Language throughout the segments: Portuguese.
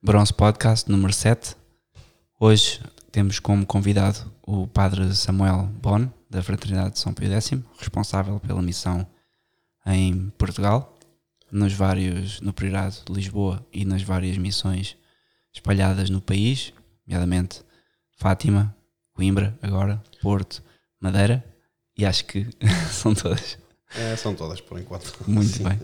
Bronze Podcast número 7. Hoje temos como convidado o Padre Samuel Bon, da Fraternidade de São Pio X, responsável pela missão em Portugal, nos vários, no Priorado de Lisboa e nas várias missões espalhadas no país, nomeadamente Fátima, Coimbra, agora, Porto, Madeira, e acho que são todas. É, são todas, por enquanto. Muito Sim. bem.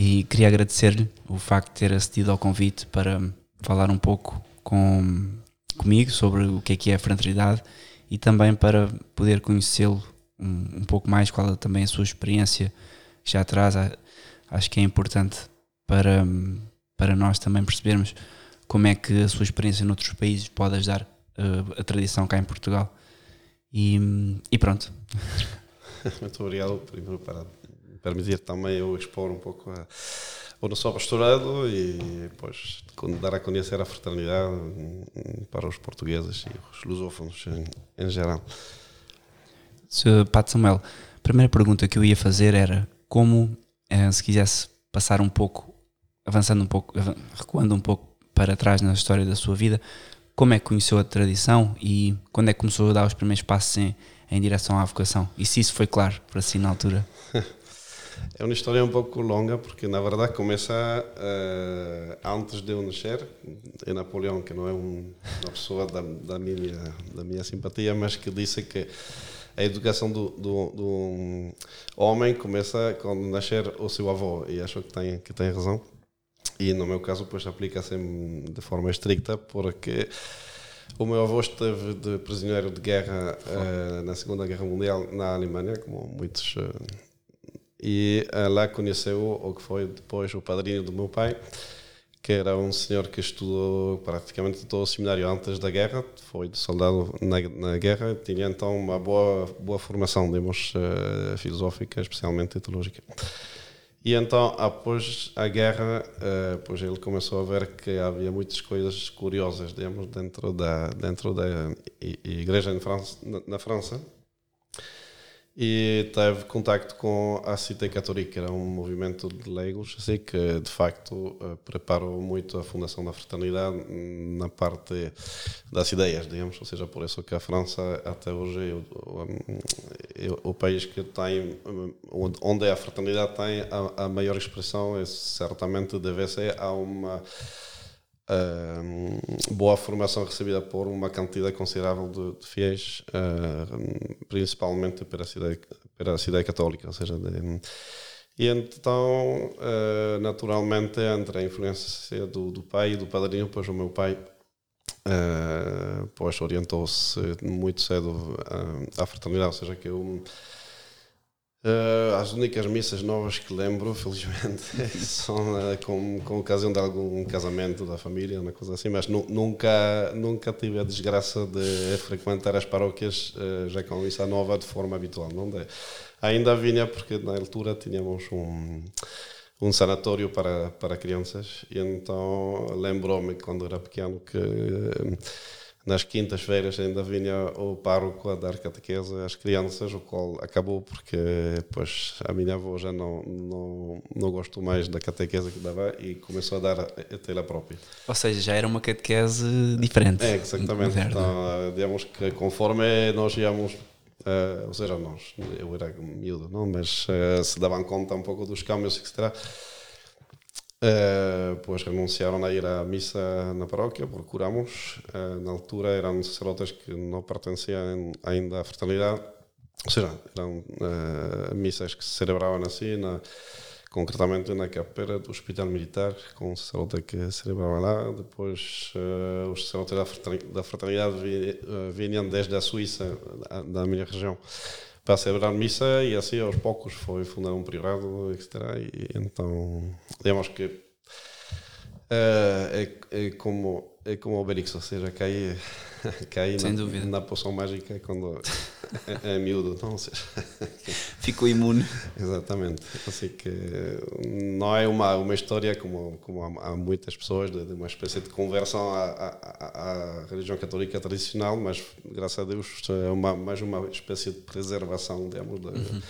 E queria agradecer-lhe o facto de ter acedido ao convite para falar um pouco com, comigo sobre o que é que é a fraternidade e também para poder conhecê-lo um, um, pouco mais, qual é também a sua experiência que já traz. Acho que é importante para, para nós também percebermos como é que a sua experiência noutros países pode ajudar uh, a tradição cá em Portugal. E, e pronto. Muito obrigado primeiro para permitir também eu expor um pouco a, o nosso pastorado e depois dar a conhecer a fraternidade para os portugueses e os lusófonos em, em geral. Sr. Pato Samuel, a primeira pergunta que eu ia fazer era como, eh, se quisesse passar um pouco, avançando um pouco, recuando um pouco para trás na história da sua vida, como é que conheceu a tradição e quando é que começou a dar os primeiros passos em, em direção à vocação? E se isso foi claro para si na altura? É uma história um pouco longa, porque na verdade começa uh, antes de eu nascer. É Napoleão, que não é um, uma pessoa da, da, minha, da minha simpatia, mas que disse que a educação do, do, do homem começa quando nascer o seu avô, e acho que tem, que tem razão. E no meu caso, pois aplica-se de forma estricta, porque o meu avô esteve de prisioneiro de guerra uh, na Segunda Guerra Mundial na Alemanha, como muitos uh, e lá conheceu o que foi depois o padrinho do meu pai, que era um senhor que estudou praticamente todo o seminário antes da guerra, foi soldado na, na guerra, tinha então uma boa, boa formação, digamos, uh, filosófica, especialmente teológica. E então, após a guerra, uh, pois ele começou a ver que havia muitas coisas curiosas, digamos, dentro da dentro da igreja em França, na, na França e teve contacto com a Cité Católica, que era um movimento de leigos, assim que de facto eh, preparou muito a fundação da fraternidade na parte das ideias, digamos, ou seja, por isso que a França até hoje é o, o país que tem, onde a fraternidade tem a, a maior expressão, é certamente deve ser a uma uh, boa formação recebida por uma quantidade considerável de, de fiéis, uh, principalmente pela cidade, pela cidade católica, ou seja, de, e então, uh, naturalmente, entre a influência do, do pai e do padrinho, pois o meu pai uh, pois orientou-se muito cedo à fraternidade, ou seja, que eu Uh, as únicas missas novas que lembro, felizmente, são uh, com, com ocasião de algum casamento da família, uma coisa assim, mas nu nunca, nunca tive a desgraça de frequentar as paróquias uh, já com missa nova de forma habitual. Não de, ainda vinha porque na altura tínhamos um, um sanatório para, para crianças e então lembro-me quando era pequeno que nas quintas-feiras ainda vinha o pároco a dar catequese às crianças, o qual acabou porque pois, a minha avó já não, não, não gostou mais da catequese que dava e começou a dar até ela própria. Ou seja, já era uma catequese diferente. É, exatamente. Então, digamos que conforme nós íamos Uh, ou seja, nós, eu era miúdo, não? mas uh, se davam conta um pouco dos câmbios, etc. Uh, pois renunciaram a ir à missa na paróquia, procuramos. Uh, na altura eram sacerdotes que não pertenciam ainda à fraternidade, ou seja, eram uh, missas que se celebravam assim, na, concretamente na capela do Hospital Militar, com um sacerdote que celebrava lá. Depois, os sacerdotes da fraternidade, da fraternidade vinham desde a Suíça, da, da minha região para celebrar missa e assim aos poucos foi fundar um privado, etc. E então, digamos que uh, é, é, como é como o Obelix, ou seja, cai, cai Sem na, dúvida. na poção mágica quando é, é miúdo, não? Ou seja, Ficou imune. Exatamente. Assim que não é uma, uma história como, como há, há muitas pessoas, de, de, uma espécie de conversão à, à, à, religião católica tradicional, mas graças a Deus é uma, mais uma espécie de preservação, digamos, de, uhum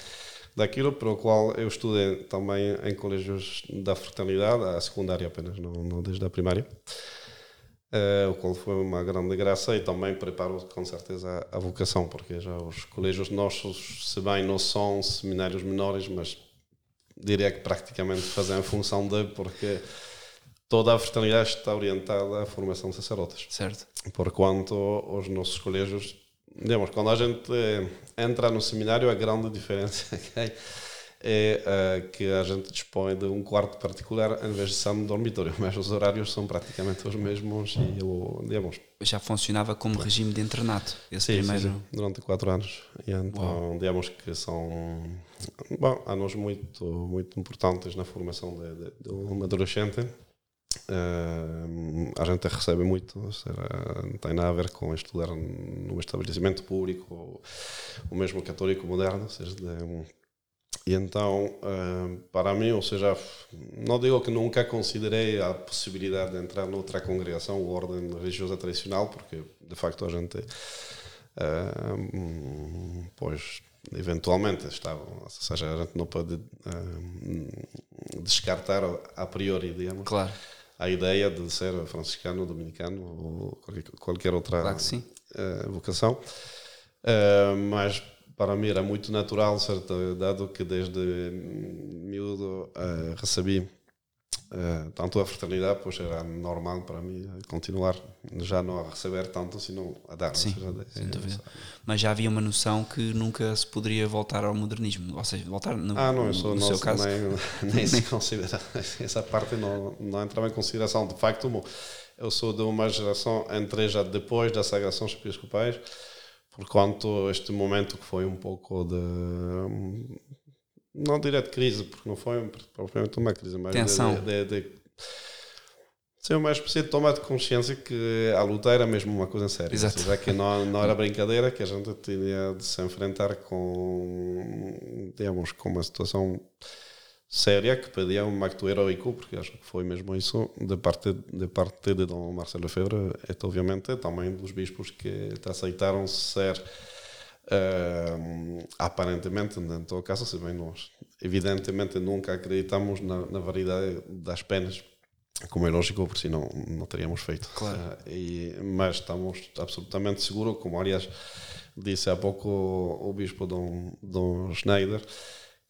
daquilo pelo qual eu estudei também em colégios da fraternidade, a secundária apenas, não, não desde a primária. Uh, o qual foi uma grande graça e também preparou com certeza a, a, vocação, porque já os colégios nossos, se bem não são seminários menores, mas diria que praticamente fazem a função de, porque toda a fraternidade está orientada à formação de sacerdotes. Certo. Porquanto os nossos colégios, digamos, quando a gente entra no seminário, a grande diferença é é uh, que a gente dispõe de um quarto particular em vez de ser um dormitório, mas os horários são praticamente os mesmos e eu, digamos... Já funcionava como regime de internato, esse sim, primeiro... Sim, durante quatro anos. E então, Uau. digamos que são bom, anos muito, muito importantes na formação de, de, de um adolescente. Uh, a gente recebe muito, seja, não tem nada a ver com estudar num estabelecimento público ou, ou mesmo católico moderno, seja, de, e então, ah, para mim, ou seja, não digo que nunca considerei a possibilidade de entrar noutra congregação ou ordem religiosa tradicional, porque de facto a gente, ah, pois, eventualmente está, ou seja, a gente não pode ah, descartar a priori, digamos. Claro. A ideia de ser franciscano, dominicano ou qualquer outra claro vocação. mas para mim era muito natural, certo? dado que desde miúdo uh, recebi uh, tanto a fraternidade, pois era normal para mim continuar já não a receber tanto, senão a dar. Sim, seja, dúvida. Mas já havia uma noção que nunca se poderia voltar ao modernismo, ou seja, voltar no, ah, não, sou, no não, seu caso. Nem, nem se considera, essa parte não, não entrava em consideração. De facto, eu sou de uma geração, entrei já depois das sagrações episcopais, Porquanto este momento que foi um pouco de. Não direto de crise, porque não foi propriamente uma crise, mas Tensão. de, de, de ser uma espécie de tomar de consciência que a luta era mesmo uma coisa séria. Exato. Seja, que não, não era brincadeira, que a gente tinha de se enfrentar com, digamos, com uma situação séria que pedia um acto heroico, porque acho que foi mesmo isso, de parte de, parte de Dom Marcelo Lefebvre, é obviamente também dos bispos que aceitaram ser uh, aparentemente, em todo caso, se bem nós evidentemente nunca acreditamos na, na variedade das penas, como é lógico, porque senão não teríamos feito. Claro. Uh, e, mas estamos absolutamente seguros, como aliás disse há pouco o, o bispo Dom, Dom Schneider,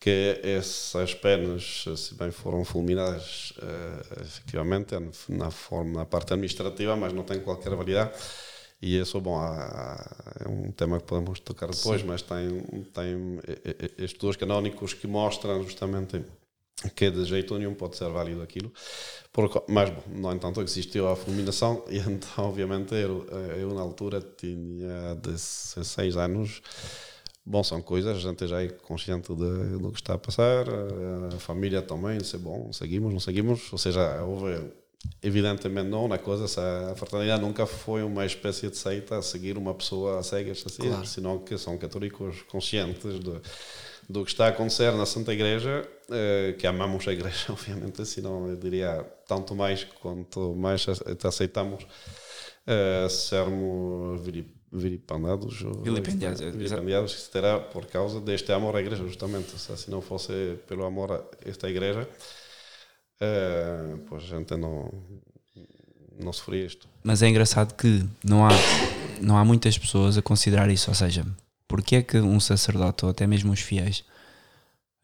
que essas penas, se bem foram fulminadas uh, efetivamente é na, forma, na parte administrativa, mas não tem qualquer validade. E isso, bom, há, é um tema que podemos tocar depois, Sim. mas tem, tem estudos canónicos que mostram justamente que de jeito nenhum pode ser válido aquilo. Porque, mas, bom, no entanto, existiu a fulminação e então, obviamente, eu, eu na altura tinha 16 anos Bom, são coisas, a gente já é consciente de, do que está a passar, a família também, disse, bom, seguimos, não seguimos, ou seja, houve, evidentemente não, na coisa, a fraternidade nunca foi uma espécie de seita a seguir uma pessoa a cegas, assim, claro. senão que são católicos conscientes de, do que está a acontecer na Santa Igreja, eh, que amamos a Igreja, obviamente, senão eu diria, tanto mais quanto mais aceitamos uh, sermos vilipendiados, vilipendiados, vilipendiados que terá por causa deste amor à igreja, justamente. O sea, se não fosse pelo amor a esta igreja, eh, pois a gente não, não sofria isto. Mas é engraçado que não há, não há muitas pessoas a considerar isso, ou seja, porque é que um sacerdote ou até mesmo os fiéis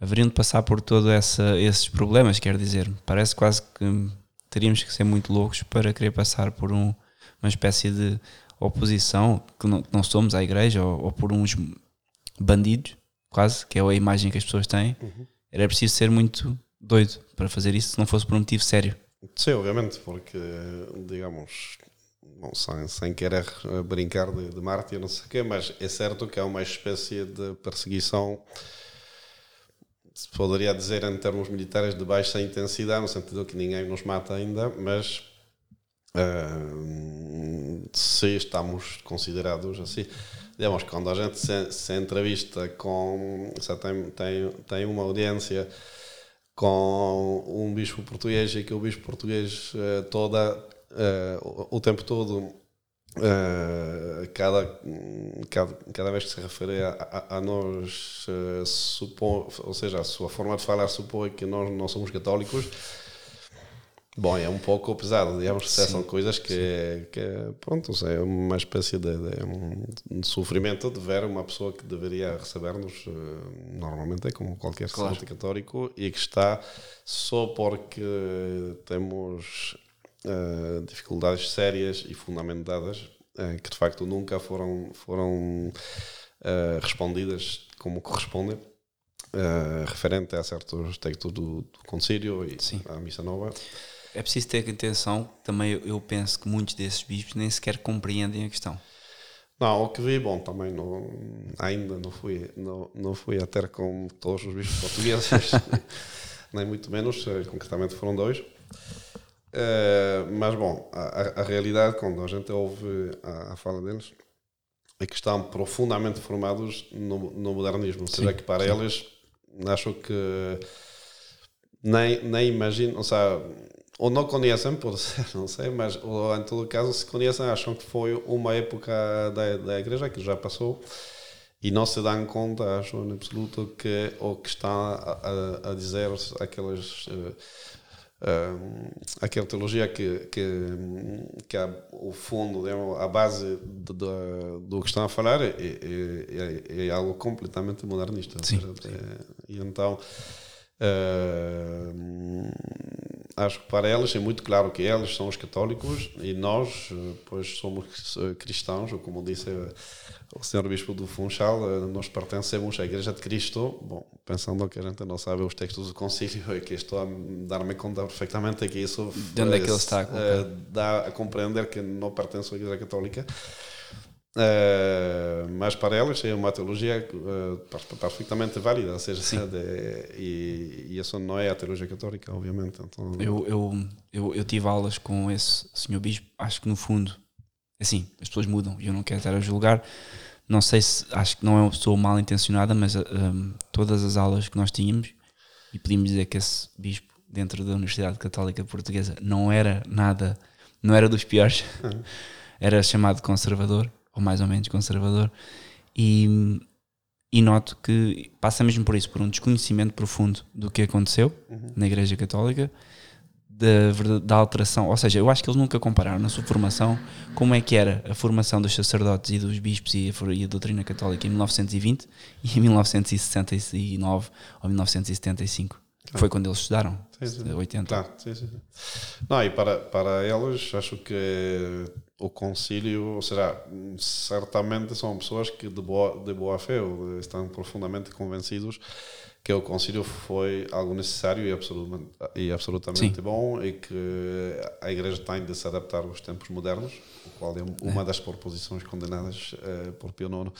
haveriam de passar por todos esses problemas, quer dizer, parece quase que teríamos que ser muito loucos para querer passar por um, uma espécie de oposição, que não, não somos à igreja, ou, ou, por uns bandidos, quase, que é a imagem que as pessoas têm, uhum. era preciso ser muito doido para fazer isso se não fosse por um motivo sério. Sim, obviamente, porque, digamos, bom, sem, sem querer brincar de, de mártir, não sei o quê, mas é certo que há uma espécie de perseguição, se poderia dizer em termos militares, de baixa intensidade, no sentido que ninguém nos mata ainda, mas Se estamos considerados assim. Digamos, quando a gente se, se entrevista com. Se tem, tem, tem uma audiência com um bispo português e que o bispo português uh, toda, uh, o, o, tempo todo Uh, cada, cada, cada vez que se refere a, a, a nós, supõe, ou seja, a sua forma de falar supõe que nós não somos católicos. Bom, é um pouco pesado, digamos, Sim. são coisas que, que, pronto, é uma espécie de, de, de, sofrimento de ver uma pessoa que deveria receber-nos, uh, normalmente é como qualquer claro. católico, e que está só porque temos uh, dificuldades sérias e fundamentadas uh, que de facto nunca foram, foram uh, respondidas como correspondem. referente a certos textos do, do Concílio e Sim. à Missa Nova. É preciso ter atenção, também eu penso que muitos desses bispos nem sequer compreendem a questão. Não, o que vi, bom, também não, ainda não fui, não, não fui a ter com todos os bispos portugueses, nem muito menos, concretamente foram dois. Uh, mas, bom, a, a, realidade, quando a gente ouve a, a, fala deles, é que estão profundamente formados no, no modernismo. Ou seja, sim, que para sim. eles, acho que nem, nem imagino, ou seja, ou não conhecem, por ser, não sei, mas ou, em todo caso, se conhecem, acham que foi uma época da, da igreja que já passou e não se dão conta, acho em absoluto, que o que está a, a dizer aquelas. Uh, uh, aquela teologia que, que, que o fundo, a base de, de, do que estão a falar é, é, é, é algo completamente modernista. Sim, sim. e então uh, acho que para elas é muito claro que eles são os católicos e nós, pois, somos cristãos, ou como disse o senhor bispo do Funchal, nós pertencemos à Igreja de Cristo. Bom, pensando que a gente não sabe os textos do concílio e que estou a dar-me conta perfeitamente que isso de onde é que ele está uh, dá a compreender que não pertence à Igreja Católica. Uh, mas para elas é uma teologia uh, perfeitamente válida, ou seja, de, e, e, isso não é a teologia católica, obviamente. Então, eu, eu, eu, eu, tive aulas com esse senhor bispo, acho que no fundo, assim, as pessoas mudam e eu não quero estar a julgar. Não sei se, acho que não é uma pessoa mal intencionada, mas um, todas as aulas que nós tínhamos, e podíamos dizer que esse bispo dentro da Universidade Católica Portuguesa não era nada, não era dos piores, uhum. era chamado conservador ou mais ou menos conservador, e, e noto que passa mesmo por isso, por um desconhecimento profundo do que aconteceu uhum. na Igreja Católica, da, da alteração, ou seja, eu acho que eles nunca compararam na sua formação como é que era a formação dos sacerdotes e dos bispos e a, e a doutrina católica em 1920 e em 1969 ou 1975. Ah. Foi quando eles estudaram, sim, sim. 80. Tá, sim, sim. Não, e para, para eles, acho que o concílio, ou seja, certamente são pessoas que de boa, de boa fé estão profundamente convencidos que o concílio foi algo necessário e absolutamente, e absolutamente bom e que a igreja tem de se adaptar aos tempos modernos, o qual é uma é. das proposições condenadas uh, por Pio IX.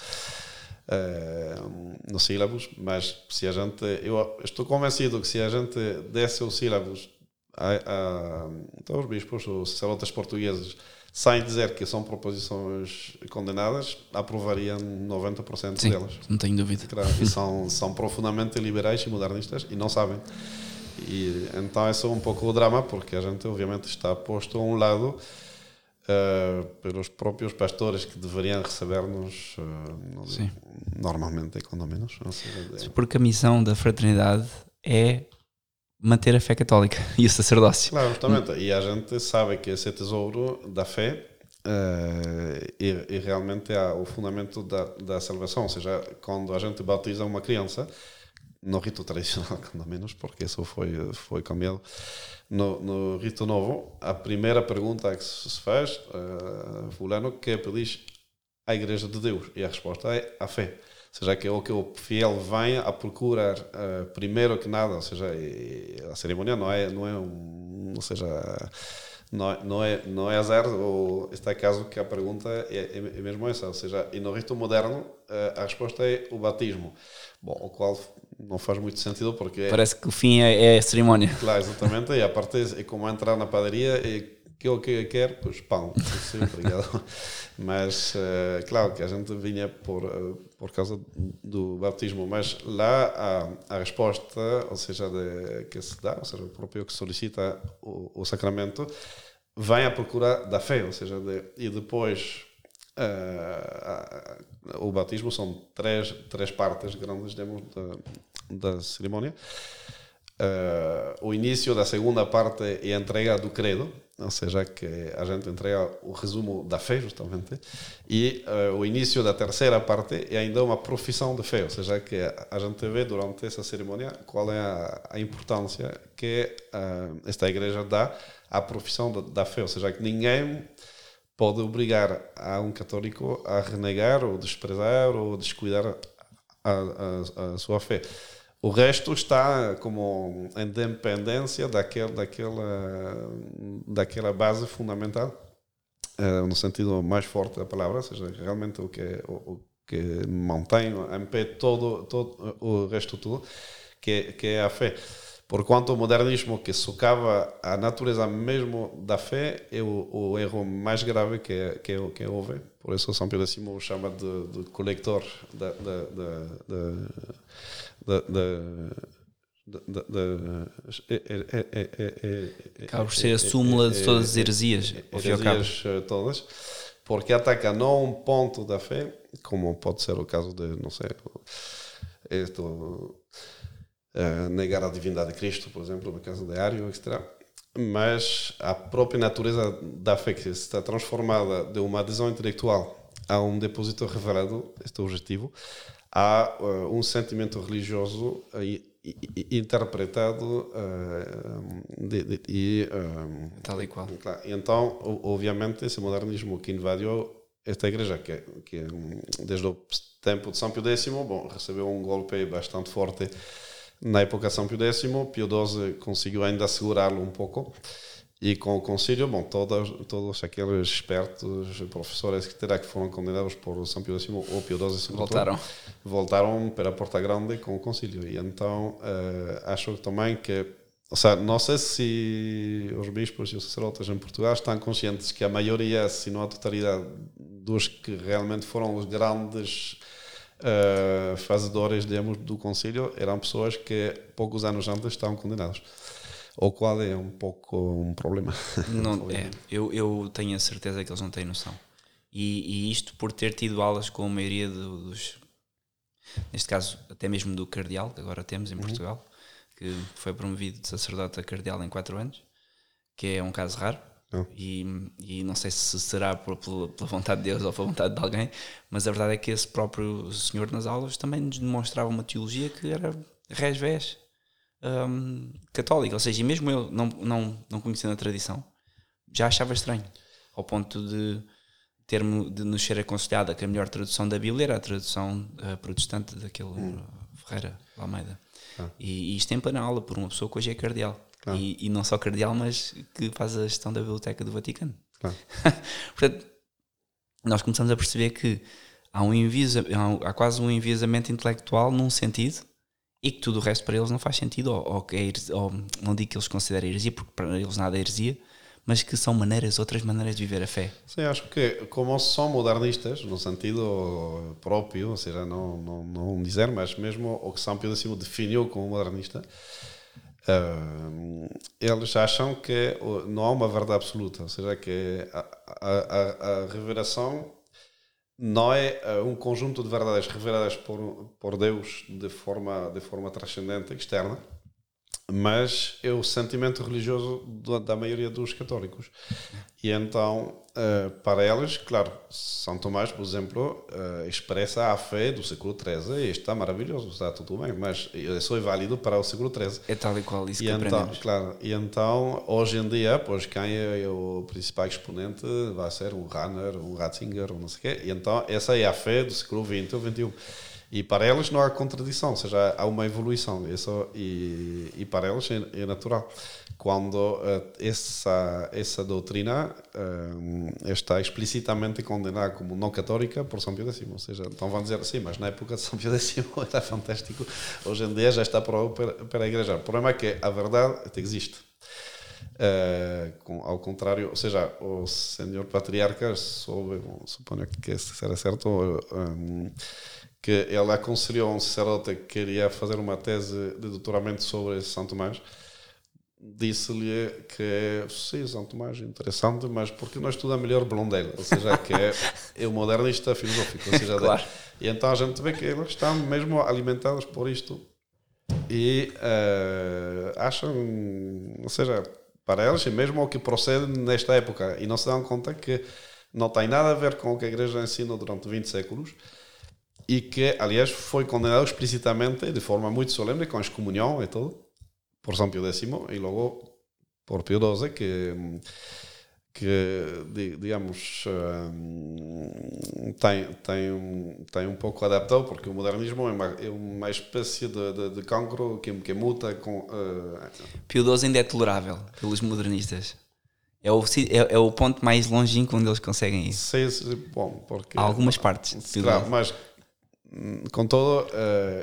Uh, nos sílabos, mas se a gente, eu estou convencido que se a gente desse os sílabos a, a, a os bispos, os sacerdotes portugueses, sem dizer que são proposições condenadas, aprovariam 90% Sim, delas. Não tenho dúvida. E são, são profundamente liberais e modernistas e não sabem. E então é só um pouco o drama, porque a gente obviamente está posto a um lado uh, pelos próprios pastores que deveriam receber-nos uh, normalmente, quando menos. Seja, porque a missão da fraternidade é manter a fé católica e o sacerdócio. Claro, justamente. E a gente sabe que esse tesouro da fé uh, e, e, realmente é o fundamento da, da salvação. Ou seja, quando a gente batiza uma criança, no rito tradicional, pelo menos, porque isso foi, foi cambiado. No, no rito novo, a primeira pergunta que se faz, uh, fulano, é pedir à Igreja de Deus? E a resposta é a fé seja, que o que o fiel vem a procurar uh, primeiro que nada, ou seja, a cerimônia não é, não é um, ou seja, não é, não é, não é azar, ou este caso que a pergunta é, é, é mesmo essa, ou seja, e no rito moderno uh, a resposta é o batismo, bom, o qual não faz muito sentido porque... É Parece que o fim é, é a cerimónia. Claro, exatamente, e a parte é como entrar na padaria e que o que quer, pois pão, sim, obrigado. mas, uh, claro que a gente vinha por, uh, por causa do bautismo, mas lá a, a resposta, ou seja, de, que se dá, ou seja, o próprio que solicita o, o sacramento, vem à procura da fé, ou seja, de, e depois uh, o batismo são três, três partes grandes da, da cerimónia. Uh, o início da segunda parte é a entrega do credo, ou seja, que a gente entrega o resumo da fé, justamente, e uh, o início da terceira parte é ainda uma profissão de fé, ou seja, que a gente vê durante essa cerimônia qual é a, a importância que uh, esta igreja dá à profissão da, fé, ou seja, que ninguém pode obrigar a um católico a renegar ou desprezar ou descuidar a, a, a sua fé. O resto está como em dependência daquele, daquela, daquela base fundamental, uh, no sentido mais forte da palavra, ou seja, realmente o que, o, o que mantém em pé todo, todo o resto tudo, que, que é a fé. Porquanto o modernismo que socava a natureza mesmo da fé é o, o erro mais grave que, que, que houve. Por isso São Pio X o chama de, de colector da, da, da, da, da Acaba por ser a súmula de todas as heresias, heresias todas, porque ataca não um ponto da fé, como pode ser o caso de, não sei, uh, negar a divindade de Cristo, por exemplo, no caso de Ario, etc. Mas a própria natureza da fé que está transformada de uma adesão intelectual a um depósito revelado, este é o objetivo, há uh, um sentimento religioso interpretado uh, de, de, e tal e qual. Claro, então, obviamente, esse modernismo que invadiu esta igreja, que, que desde o tempo de São Pio X, bom, recebeu um golpe bastante forte na época de São Pio X. Pio XII conseguiu ainda segurá-lo um pouco e com o concílio, bom, todos, todos aqueles espertos professores que foram condenados por São Pio X ou Pio XII voltaram. voltaram para a Porta Grande com o concílio. E então uh, acho também que ou seja, não sei se os bispos e os sacerdotes em Portugal estão conscientes que a maioria, se não a totalidade, dos que realmente foram os grandes uh, fazedores digamos, do concílio eram pessoas que poucos anos antes estavam condenados ou qual é um pouco um problema. Não, é, eu, eu tenho a certeza que eles não têm noção. E, e isto por ter tido aulas com a maioria dos, neste caso até mesmo do cardeal, que agora temos em uhum. Portugal, que foi promovido de sacerdote a cardeal em 4 anos, que é um caso raro. Oh. E, e não sei se será por, pela, pela vontade de Deus ou pela vontade de alguém, mas a verdade é que esse próprio senhor nas aulas também nos demonstrava uma teologia que era resvés um, católica, ou seja, mesmo eu não, não, não conhecendo a tradição, já achava estranho, ao ponto de ter de nos ser aconselhada que a melhor tradução da Bíblia era a tradução uh, protestante daquele hum. Ferreira Almeida. Ah. E, e, isto em plena aula por uma pessoa que hoje é cardeal. Ah. E, e, não só cardeal, mas que faz a gestão da Biblioteca do Vaticano. Ah. Portanto, nós começamos a perceber que há, um envisa, há, há quase um enviesamento intelectual num sentido e que tudo o resto para eles não faz sentido, ou, ou, que é, ou não digo que eles considerem heresia, porque para eles nada é heresia, mas que são maneiras, outras maneiras de viver a fé. Sim, acho que como são modernistas, no sentido próprio, ou seja, não, não, não dizer, mas mesmo o que São Pio X definiu como modernista, uh, eles acham que não há uma verdade absoluta, ou seja, que a, a, a revelação não é uh, um conjunto de verdades reveladas por, por Deus de forma, de forma transcendente, externa, mas é o sentimento religioso da maioria dos católicos. E então, uh, para eles, claro, São Tomás, por exemplo, uh, expressa a fé do século XIII e está maravilhoso, está tudo bem, mas isso é válido para o século XIII. É tal e qual isso e que então, aprendemos. Claro, e então, hoje em dia, pois quem é o principal exponente vai ser um Rahner, um Ratzinger, ou não sei o quê, e então essa é a fé do século XX ou XXI. E para elas não há contradição, ou seja, há uma evolução. Isso, e, e para elas é, é natural. Quando uh, essa, essa doutrina uh, está explicitamente condenada como não católica por São Pio X. Ou seja, então vão dizer assim, mas na época de São Pio X era fantástico, hoje em dia já está para, para a igreja. O problema é que a verdade existe. Uh, com, ao contrário, ou seja, o senhor patriarca soube, suponho que será certo, um, que ele aconselhou a um sacerdote que queria fazer uma tese de doutoramento sobre São Tomás, disse-lhe que sim, São Tomás interessante, mas porque não estuda melhor Blondel, ou seja, que é, é o modernista filosófico. Ou seja, claro. de, e então a gente vê que eles estão mesmo alimentados por isto e uh, acham, ou seja, para eles, e mesmo o que procede nesta época, e não se dão conta que não tem nada a ver com o que a Igreja ensina durante 20 séculos e que, aliás, foi condenado explicitamente, de forma muito solene, com excomunhão e tudo, por São Pio X e logo por Pio XII, que, que digamos, tem, tem, tem um pouco adaptado, porque o modernismo é uma, é uma espécie de, de, de cancro que, que muta com... Uh, Pio XII ainda é tolerável pelos modernistas. É o, é, é, o ponto mais longínquo onde eles conseguem ir. Sim, sim bom, porque... Há algumas partes. Claro, mas com todo, uh,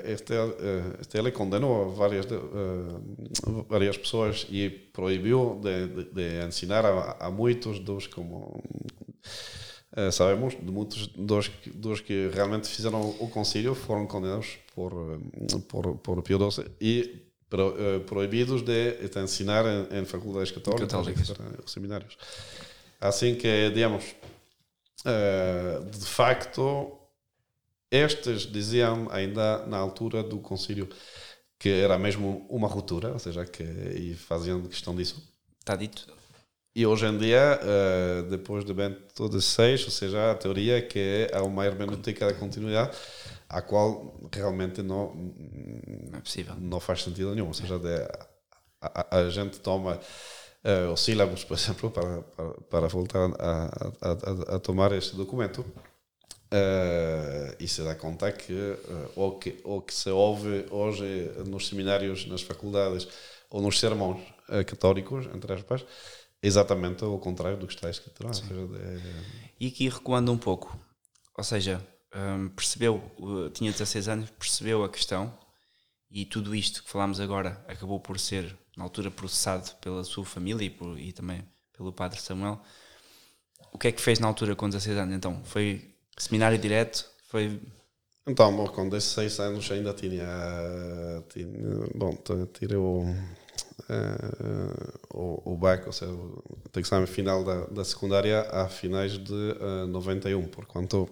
este, uh, este ele condenou várias, uh, várias pessoas e proibiu de, de, de ensinar a, a, muitos dos, como sabemos, de muitos dos, dos que realmente fizeram o concílio foram condenados por, por, por Pio XII e pro, proibidos de, de ensinar em, em faculdades católicas, católicas. os seminários. Assim que, digamos, de facto estes diziam ainda na altura do concílio que era mesmo uma ruptura, ou seja, que e faziam questão disso. Está dito. E hoje em dia, uh, depois de Bento XVI, ou seja, a teoria é que há uma hermenêutica da continuidade, a qual realmente não, não, é possível. não faz sentido nenhum. Ou seja, a, a, a, gente toma uh, os sílabos, por exemplo, para, para, para voltar a, a, a tomar este documento Uh, e se dá conta que, uh, o que o que se ouve hoje nos seminários, nas faculdades ou nos sermões uh, católicos, entre aspas, é exatamente o contrário do que está escrito lá. É... E aqui recuando um pouco, ou seja, um, percebeu, tinha 16 anos, percebeu a questão e tudo isto que falámos agora acabou por ser, na altura, processado pela sua família e, por, e também pelo padre Samuel. O que é que fez na altura com 16 anos? Então, foi Seminário direto? Foi. Então, bom, com 16 anos ainda tinha. tinha bom, tirei o. Uh, o, o BAC, ou seja, o exame final da, da secundária a finais de uh, 91, porquanto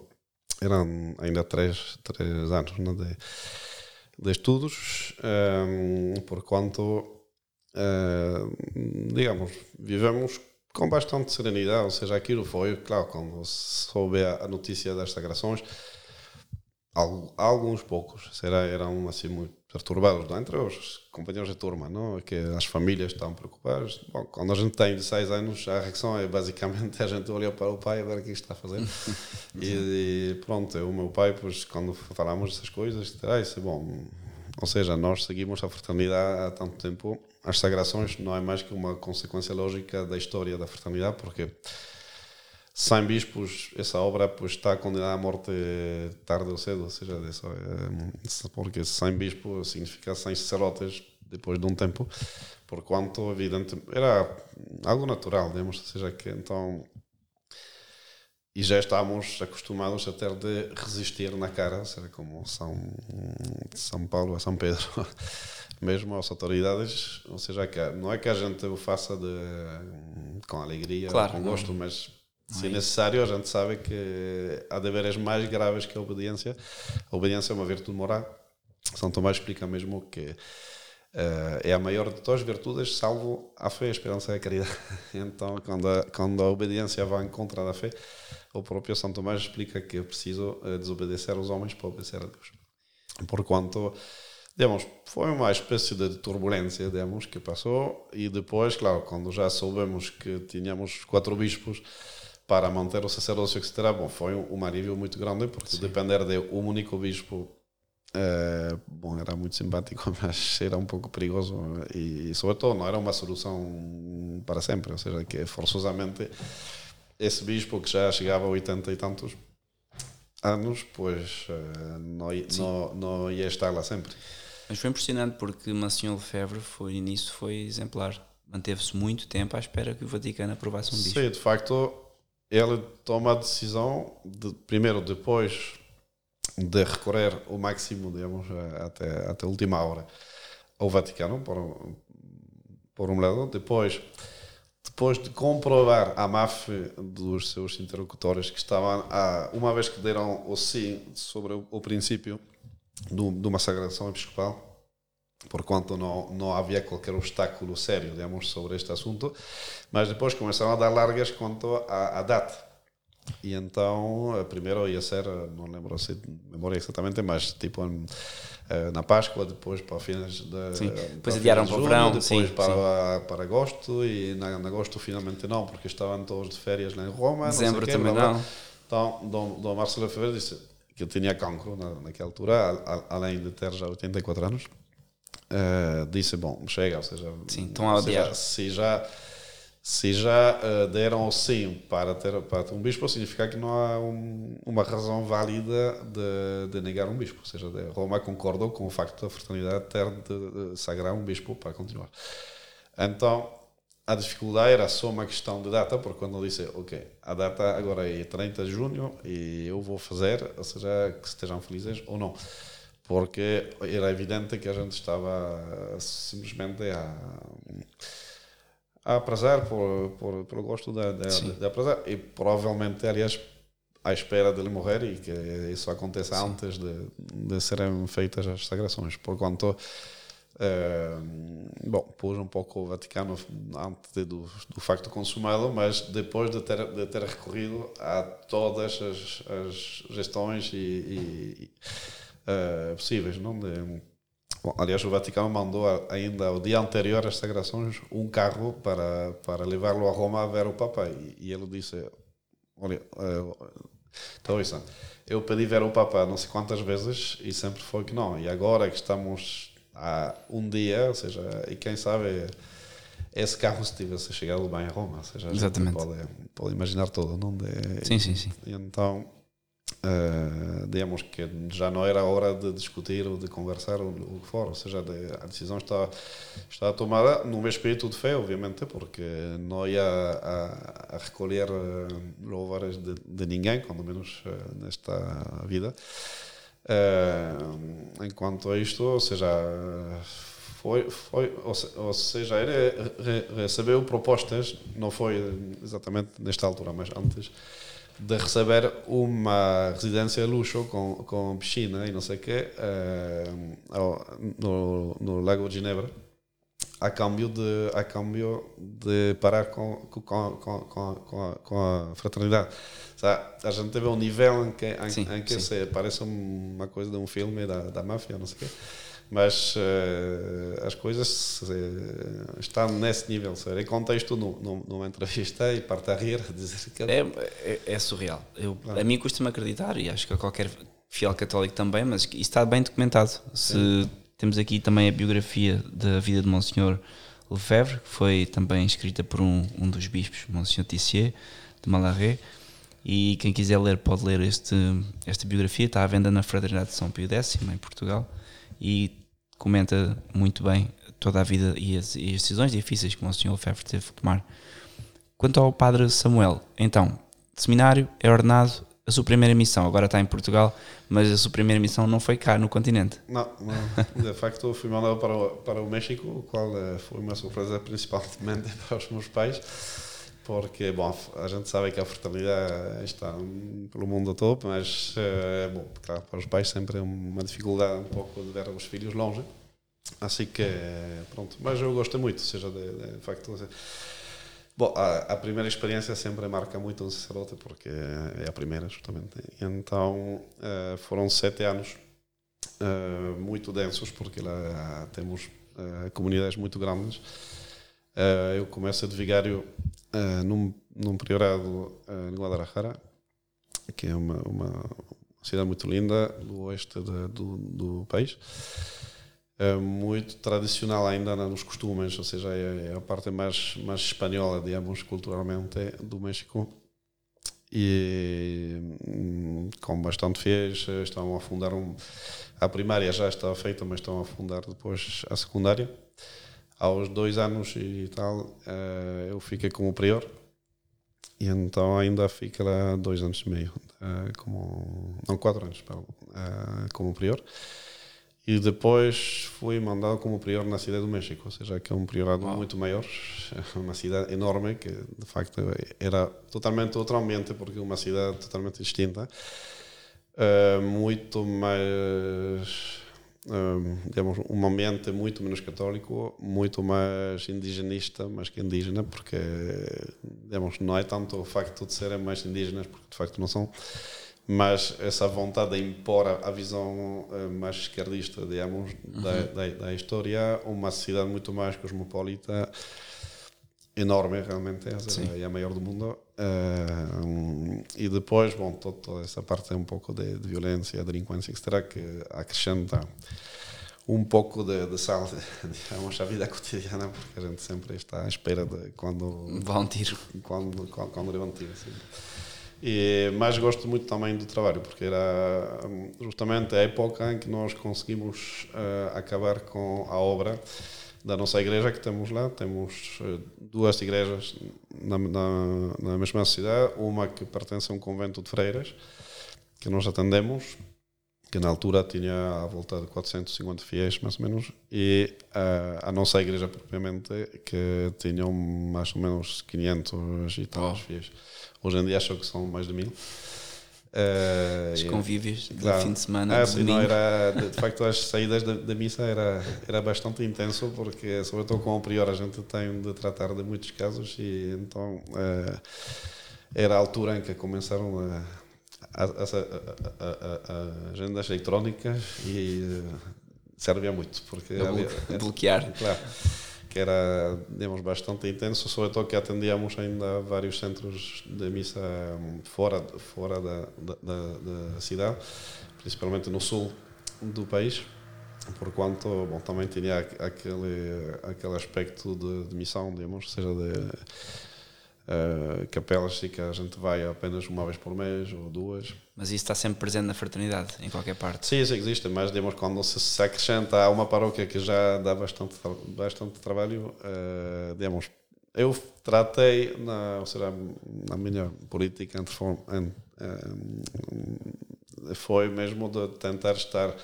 eram ainda três, três anos né, de, de estudos, um, eh, porquanto, uh, digamos, vivemos com bastante serenidade, ou seja, aquilo foi, claro, quando soube a notícia das sagrações, alguns poucos será, eram assim muito perturbados, não? entre os companheiros de turma, não? que as famílias estão preocupadas. Bom, quando a gente tem 16 anos, a reação é basicamente a gente olhar para o pai e ver o que está a fazer. e, e, pronto, o meu pai, pois, quando falamos dessas coisas, ah, isso é bom. Ou seja, nós seguimos a fraternidade há tanto tempo as sagrações não é mais que uma consequência lógica da história da fraternidade, porque sem bispos essa obra pois, está condenada à morte tarde ou cedo, ou seja, isso, é, porque sem bispo significa sem sacerdotes depois de um tempo, por quanto evidente era algo natural, digamos, ou seja, que então e já estávamos acostumados a ter de resistir na cara, seja, como São, São Paulo a São Pedro mesmo às autoridades, ou seja, não é que a gente o faça de, com alegria, claro, com gosto, não. mas se é necessário, a gente sabe que há deveres mais graves que a obediência. A obediência é uma virtude moral. São Tomás explica mesmo que uh, é a maior de todas as virtudes, salvo a fé, a esperança e a caridade. Então, quando a, quando a obediência vai em contra da fé, o próprio São Tomás explica que é preciso uh, desobedecer aos homens para obedecer a Deus. Porquanto digamos, foi uma espécie de turbulência, digamos, que passou e depois, claro, quando já soubemos que tínhamos quatro bispos para manter o sacerdócio, etc., bom, foi um alívio muito grande, porque Sim. depender de um único bispo é, bom, era muito simpático, mas era um pouco perigoso e, sobretudo, não era uma solução para sempre, ou seja, que forçosamente esse bispo que já chegava a 80 e tantos anos, pois eh, não, não, não ia estar lá sempre. Mas foi impressionante porque Massinho Lefebvre foi, nisso foi exemplar. Manteve-se muito tempo à espera que o Vaticano aprovasse um bispo. Sim, de facto, ele toma a decisão, de, primeiro, depois de recorrer o máximo, digamos, até, até a última hora ao Vaticano, por, por um lado. Depois, depois de comprovar a máfia dos seus interlocutores que estavam, a, uma vez que deram o sim sobre o, o princípio do, de uma sagração episcopal, porquanto não, não havia qualquer obstáculo sério, digamos, sobre este assunto, mas depois começaram a dar largas quanto à, data. E então, primeiro ia ser, não lembro se memória exatamente, mas tipo eh, na Páscoa, depois para fins de. Sim, depois adiaram para o verão, depois sim, para, sim. para agosto, e na, na agosto finalmente não, porque estavam todos de férias lá em Roma. Dezembro não também não. Então, Dom, Dom Marcelo Fevereiro disse que eu tinha cancro na, naquela altura, além de ter já 84 anos. Uh, disse: Bom, chega, ou seja, sim, estão a odiar. Se já se já uh, deram o sim para ter, para ter um bispo, significa que não há um, uma razão válida de, de, negar um bispo. Ou seja, Roma concordou com o facto da fraternidade ter de, de sagrar um bispo para continuar. Então, a dificuldade era só uma questão de data, porque quando eu disse, ok, a data agora é 30 de junho e eu vou fazer, ou seja, que estejam felizes ou não. Porque era evidente que a gente estava simplesmente a a aprazar por, por, pelo gosto de, de, de aprazar e provavelmente aliás à espera dele morrer e que isso aconteça Sim. antes de, de serem feitas as sagrações porquanto eh, bom, pôs um pouco o Vaticano antes de, do, do facto consumado, mas depois de ter, de ter recorrido a todas as, as gestões e, e, e uh, possíveis, não? De, Bom, aliás, o Vaticano mandou ainda o dia anterior às sagrações um carro para, para levá-lo a Roma a ver o Papa. E, e ele disse: Olha, então, isso, eu pedi ver o Papa não sei quantas vezes e sempre foi que não. E agora que estamos há um dia, ou seja, e quem sabe esse carro se tivesse chegado bem a Roma, ou seja, Exatamente. Pode, pode imaginar tudo, não? De, sim, sim, sim. E então Uh, digamos que já não era hora de discutir ou de conversar ou o que for, ou seja, a decisão está, está tomada meu espírito de fé, obviamente, porque não ia a, a recolher uh, louvores de, de, ninguém, quando menos uh, nesta vida. Uh, enquanto isto, ou seja, foi, foi ou, seja, ele recebeu propostas, não foi exatamente nesta altura, mas antes de receber uma residência de luxo com, com piscina e não sei o quê uh, no, no Lago de Ginebra a câmbio de, a câmbio de parar com, com, com, com, com, a, com a fraternidade. a gente teve um nível em que, em, sim, em que se parece uma coisa de um filme da, da máfia, não sei o quê mas uh, as coisas uh, estão nesse nível. Em contexto, no, numa entrevista e parte a rir, a dizer que. É, é, é surreal. Eu, ah. A mim custa-me acreditar, e acho que a qualquer fiel católico também, mas isso está bem documentado. Se temos aqui também a biografia da vida de Monsenhor Lefebvre, que foi também escrita por um, um dos bispos, Monsenhor Tissier, de Malarré. E quem quiser ler pode ler este, esta biografia, está à venda na Fraternidade de São Pio X, em Portugal. E comenta muito bem toda a vida e as, e as decisões difíceis que o Sr. Lefebvre teve que tomar. Quanto ao Padre Samuel, então, seminário, é ordenado, a sua primeira missão, agora está em Portugal, mas a sua primeira missão não foi cá, no continente. Não, não. de facto fui mandado para o, para o México, o qual eh, foi uma surpresa principalmente para os meus pais, porque, bom, a gente sabe que a fraternidade está pelo mundo todo, mas, eh, bom, claro, para os pais sempre é uma dificuldade um pouco de ver os filhos longe. Assim que, pronto, mas eu gosto muito, seja de, de, facto. Bom, a, a, primeira experiência sempre marca muito um sacerdote, porque é a primeira, justamente. Então, uh, foram sete anos uh, muito densos, porque lá temos comunidades muito grandes. Eu começo de vigário uh, num, num priorado uh, em Guadalajara, que é uma, uma cidade muito linda do oeste de, do, do país. É muito tradicional ainda nos costumes, ou seja, é, é a parte mais, mais espanhola, digamos, culturalmente do México. E hum, com bastante fiéis, estão a fundar um. A primária já estava feita, mas estão a fundar depois a secundária aos dois anos e tal, uh, eu fiquei como prior. E então ainda fica lá dois anos e meio, uh, como, não, quatro anos, perdão, uh, como prior. E depois fui mandado como prior na cidade do México, ou seja, que é um priorado Uau. muito maior, uma cidade enorme, que de facto era totalmente outro ambiente, porque é uma cidade totalmente distinta, muito mais, digamos, um ambiente muito menos católico, muito mais indigenista, mais que indígena, porque, digamos, não é tanto o facto de serem mais indígenas, porque de facto não são, mas essa vontade de impor a, visão eh, mais esquerdista, digamos, da, da, da história, uma cidade muito mais cosmopolita, enorme realmente, é, é a maior do mundo. Eh, e depois, bom, toda essa parte é um pouco de, de violência, delinquência, etc., que acrescenta um pouco de, de sal, digamos, à vida cotidiana, porque a gente sempre está à espera de quando... Vá um tiro. Quando, quando, quando leva um tiro, sim. E, mas gosto muito também do trabalho, porque era justamente a época em que nós conseguimos uh, acabar com a obra da nossa igreja que temos lá. Temos uh, duas igrejas na, na, na, mesma cidade, uma que pertence a um convento de freiras, que nós atendemos, que na altura tinha à volta de 450 fiéis, mais ou menos, e uh, a nossa igreja propriamente, que tinha mais ou menos 500 e tal oh. fiéis. Hoje em dia acho que são mais de mil. Uh, Os convívios de claro. fim de semana. Ah, sim, não, era, de, de, facto, as saídas da, da, missa era, era bastante intenso, porque, sobretudo com o prior, a gente tem de tratar de muitos casos, e então uh, era a altura em que começaram a, a, a, agendas eletrónicas e uh, servia muito. Porque havia, bloquear. Claro que era, digamos, bastante intenso, sobretudo que atendíamos ainda vários centros de missa hum, fora, fora da, da, da cidade, principalmente no sul do país, por quanto bom, também tinha aquele, aquele aspecto de, de missão, digamos, seja, de uh, capelas que a gente vai apenas uma vez por mês ou duas. Mas isso está sempre presente na fraternidade, em qualquer parte? Sim, isso existe, mas digamos, quando se, se acrescenta a uma paróquia que já dá bastante, bastante trabalho, uh, digamos, eu tratei, na, ou seja, na minha política entre, foi mesmo de tentar estar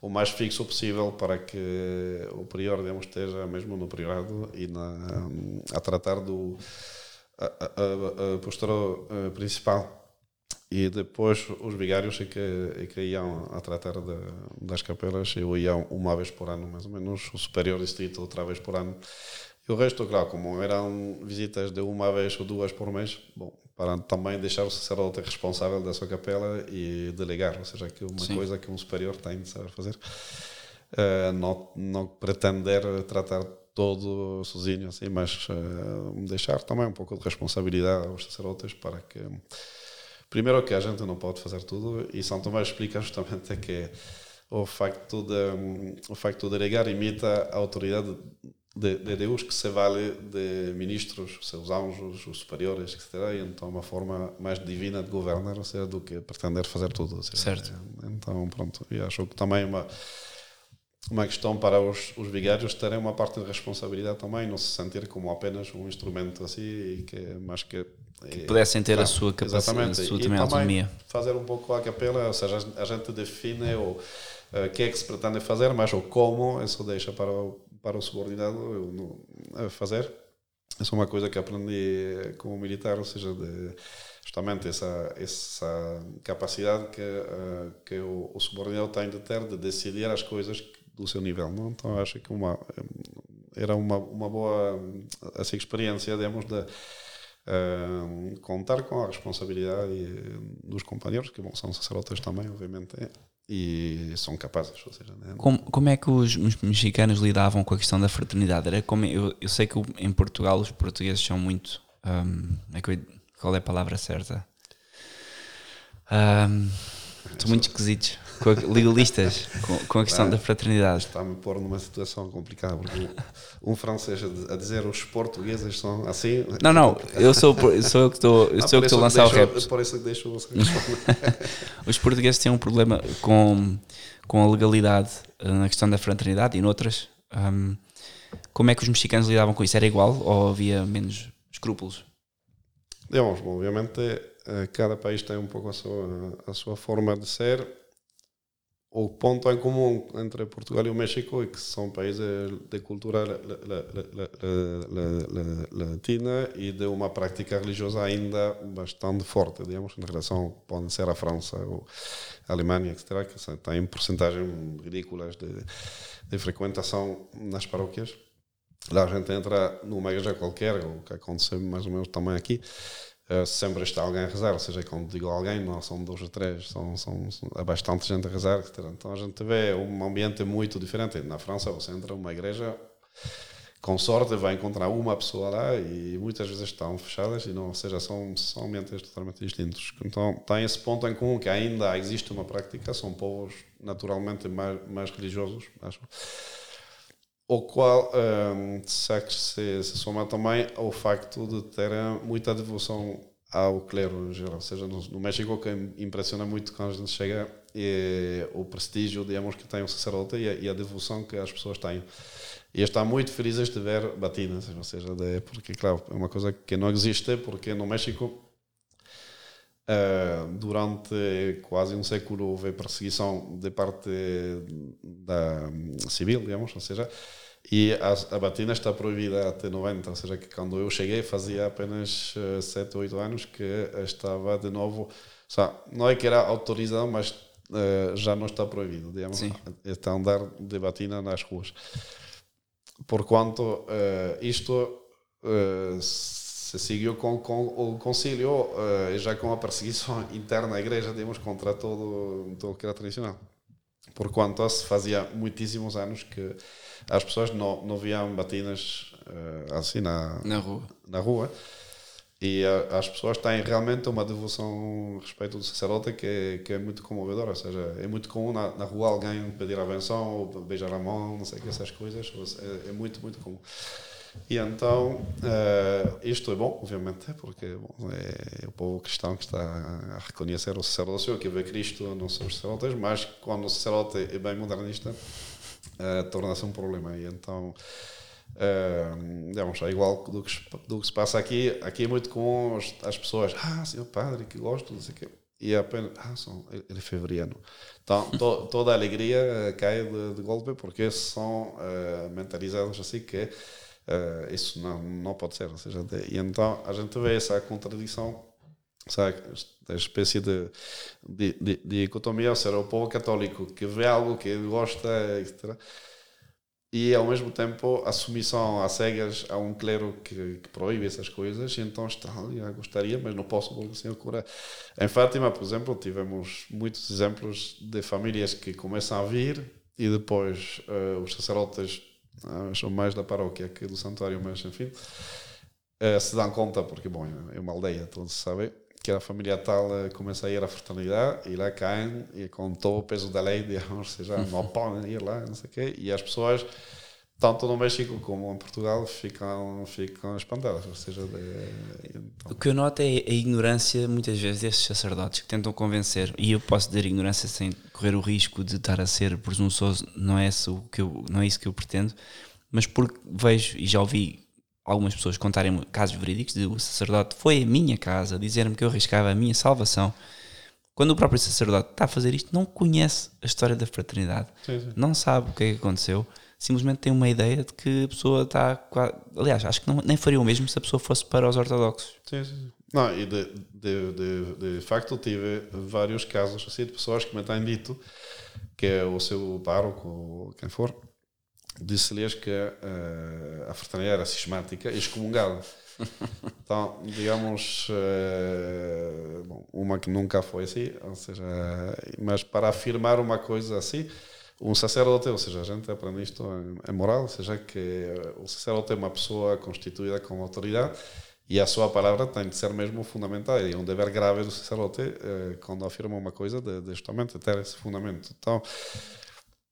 o mais fixo possível para que o prior, digamos, esteja mesmo no priorado e na, a tratar do a, a, a postura eh, principal. E depois os vigários é que, é que iam a tratar de, das capelas eu ia uma vez por ano mais ou menos. O superior distrito outra vez por ano. E o resto, claro, como eram visitas de uma vez ou duas por mês bom, para também deixar o sacerdote responsável da sua capela e delegar, ou seja, que uma Sim. coisa que um superior tem de saber fazer. Uh, não, não pretender tratar todo sozinho, assim, mas uh, deixar também um pouco de responsabilidade aos sacerdotes para que. Primeiro, que a gente não pode fazer tudo, e São Tomás explica justamente que o facto de, o facto de delegar imita a autoridade de, de, Deus que se vale de ministros, seus anjos, os superiores, etc. E então, uma forma mais divina de governar, ou seja, do que pretender fazer tudo. Seja, certo. Então, pronto, e acho que também uma uma questão para os, os vigários terem uma parte de responsabilidade também, não se sentir como apenas um instrumento assim, que, mas que, que pudessem ter a sua capacidade, a sua também autonomia. Fazer um pouco a capela, ou seja, a gente define o uh, que é que se pretende fazer, mas o como, isso deixa para o, para o subordinado fazer. Isso é uma coisa que aprendi como militar, ou seja, de, justamente essa, essa capacidade que, uh, que o, o subordinado tem de ter de decidir as coisas do seu nível. Não? Então acho que uma, era uma, uma boa essa experiência, digamos, de uh, contar com a responsabilidade dos companheiros, que bom, são sacerdotes também, obviamente, e são capazes. Ou seja, né? como, como é que os, os, mexicanos lidavam com a questão da fraternidade? Era como, eu, eu sei que em Portugal os portugueses são muito. Um, é que, qual é a palavra certa? Um, Estão muito esquisitos, com a, legalistas, com, com, a questão ah, da fraternidade. Está-me a pôr numa situação complicada, porque um francês a dizer os portugueses são assim. Não, não, eu sou, sou eu que estou, ah, sou eu que estou a lançar o rap. Por isso que deixo você Os portugueses têm um problema com, com a legalidade eh, na questão da fraternidade e noutras. Um, como é que os mexicanos lidavam com isso? Era igual ou havia menos escrúpulos? Digamos, obviamente eh, cada país tem um pouco a sua, a sua forma de ser. O ponto em comum entre Portugal e o México é que são países de cultura latina e de uma prática religiosa ainda bastante forte, digamos, em relação, podem ser a França ou a Alemanha, etc., que têm porcentagens ridículas de, de frequentação nas paróquias. Lá a gente entra numa igreja qualquer, o que acontece mais ou menos também aqui, Uh, sempre está alguém a rezar, seja, quando digo alguém, não são dois ou três, são, são, são há bastante gente a rezar. Então a gente vê um ambiente muito diferente. Na França, você entra numa igreja, com sorte, vai encontrar uma pessoa lá e muitas vezes estão fechadas, e não, ou seja, são, são ambientes totalmente distintos. Então tem esse ponto em comum que ainda existe uma prática, são povos naturalmente mais, mais religiosos, acho o qual um, se, se soma também ao facto de ter muita devoção ao clero em geral. Ou seja, no, no México, o que impressiona muito quando a gente chega é o prestígio, digamos, que tem o sacerdote e a, e a devoção que as pessoas têm. E estão muito felizes de ver batinas, ou seja, de, porque, claro, é uma coisa que não existe, porque no México Uh, durante quase um século houve perseguição de parte da civil, digamos, ou seja, e a, a batina está proibida até 90, ou seja, que quando eu cheguei fazia apenas 7 ou 8 anos que estava de novo, seja, não é que era autorizado, mas uh, já não está proibido, digamos, Sim. está andar de batina nas ruas. Porquanto uh, isto se seguiu com, com o concílio uh, já com a perseguição interna da igreja, digamos, contra todo, todo o que era tradicional. Porquanto se fazia muitíssimos anos que as pessoas não, não viam batinas uh, assim na, na rua. Na rua. E uh, as pessoas têm realmente uma devoção a respeito do sacerdote que é, que é muito comovedora. Ou seja, é muito comum na, na rua alguém pedir a benção ou beijar a mão, não sei o que, essas coisas. É, é muito, muito comum. E então, uh, isto é bom, obviamente, porque bom, é o povo cristão que está a reconhecer o sacerdócio, que vê Cristo nos seus sacerdotes, mas quando o sacerdote é bem modernista, uh, torna-se um problema. E então, uh, digamos, é igual do que, do que se passa aqui. Aqui é muito comum as pessoas, ah, senhor padre, que gosto, não sei o quê. E é apenas, ah, são, ele é. Então, to, toda a alegria cai de, de golpe porque são mentalizados assim que Uh, isso não, não pode ser. Ou seja, e então a gente vê essa contradição, esta espécie de, de, de, de dicotomia, ou seja, o povo católico que vê algo que gosta, etc. E ao mesmo tempo a submissão às cegas a um clero que, que proíbe essas coisas, e então está ali, ah, gostaria, mas não posso porque o Senhor cura. Em Fátima, por exemplo, tivemos muitos exemplos de famílias que começam a vir e depois uh, os sacerdotes são mais da paróquia que do santuário, mas enfim, uh, se dão conta, porque, bom, é uma aldeia, todos sabem, que a família tal uh, começa a ir à fraternidade e lá caem e com todo o peso da lei, digamos, seja, não podem ir lá, não sei o quê, e as pessoas tanto no México como em Portugal ficam, ficam espantadas. Ou seja, de, então... O que eu noto é a ignorância, muitas vezes, destes sacerdotes que tentam convencer, e eu posso dizer ignorância sem correr o risco de estar a ser presunçoso, não é, isso que eu, não é isso que eu pretendo, mas porque vejo e já ouvi algumas pessoas contarem casos verídicos de o sacerdote foi à minha casa dizer-me que eu arriscava a minha salvação. Quando o próprio sacerdote está a fazer isto, não conhece a história da fraternidade, sim, sim. não sabe o que é que aconteceu simplesmente tem uma ideia de que a pessoa está. Aliás, acho que não, nem faria o mesmo se a pessoa fosse para os ortodoxos. Sim, sim. Não, e de, de, de, de facto tive vários casos assim de pessoas que me têm dito que é o seu pároco, quem for, disse-lhes que uh, a fraternidade era sistemática e excomungada. Então, digamos, uh, bom, uma que nunca foi assim, ou seja, mas para afirmar uma coisa assim, um sacerdote, ou seja, a gente aprende isto em, moral, ou seja, que o sacerdote é uma pessoa constituída como autoridade e a sua palavra tem de ser mesmo fundamental. E é um dever grave do sacerdote, eh, quando afirma uma coisa, de, de justamente ter esse fundamento. Então,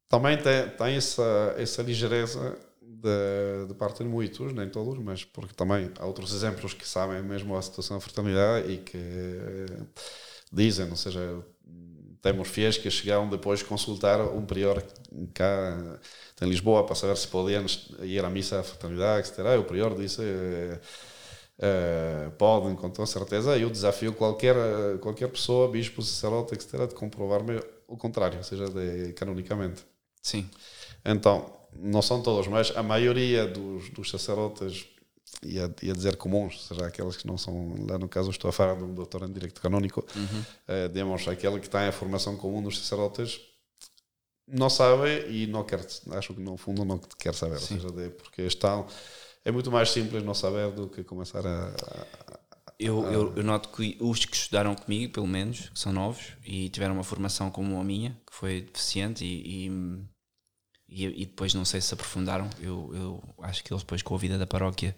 também tem, tem essa, essa ligeireza de, de, parte de muitos, nem todos, mas porque também há outros exemplos que sabem mesmo a situação da fraternidade e que eh, dizem, ou seja, temos fiéis que chegaram depois consultar um prior cá em Lisboa para saber se podiam ir à missa à fraternidade, etc. E o prior disse uh, podem, com toda certeza. E eu desafio qualquer, qualquer pessoa, bispo, sacerdote, etc., de comprovar-me o contrário, ou seja, de, canonicamente. Sim. Então, não são todos, mas a maioria dos, dos sacerdotes, ia, ia dizer comuns, ou seja, aqueles que não são, lá no caso estou a falar de um doutor em direito canónico, uhum. eh, digamos, aquele que tem a formação comum dos sacerdotes, não sabe e não quer, acho que no fundo não quer saber, Sim. ou seja, porque estão, é muito mais simples não saber do que começar a, a eu, eu, eu, noto que os que estudaram comigo, pelo menos, que são novos e tiveram uma formação como a minha, que foi deficiente e, e, e depois não sei se se aprofundaram. Eu, eu acho que eles depois com a vida da paróquia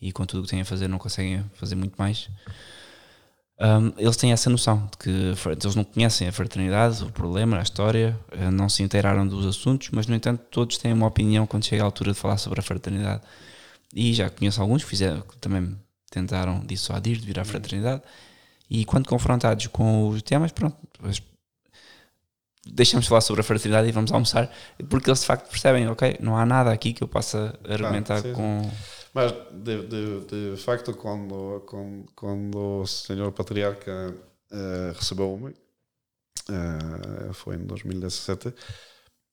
e com tudo o que têm a fazer não conseguem fazer muito mais. Um, eles têm essa noção de que eles não conhecem a fraternidade, o problema, a história, eh, não se inteiraram dos assuntos, mas no entanto todos têm uma opinião quando chega a altura de falar sobre a fraternidade. E já conheço alguns que fizeram, que também tentaram dissuadir de vir à fraternidade, e quando confrontados com os temas, pronto, deixamos de falar sobre a fraternidade e vamos almoçar, porque eles de facto percebem, ok, não há nada aqui que eu possa argumentar ah, com. Mas de, de, de, facto, quando, quando, quando o senhor patriarca uh, recebeu-me, uh, foi em 2017,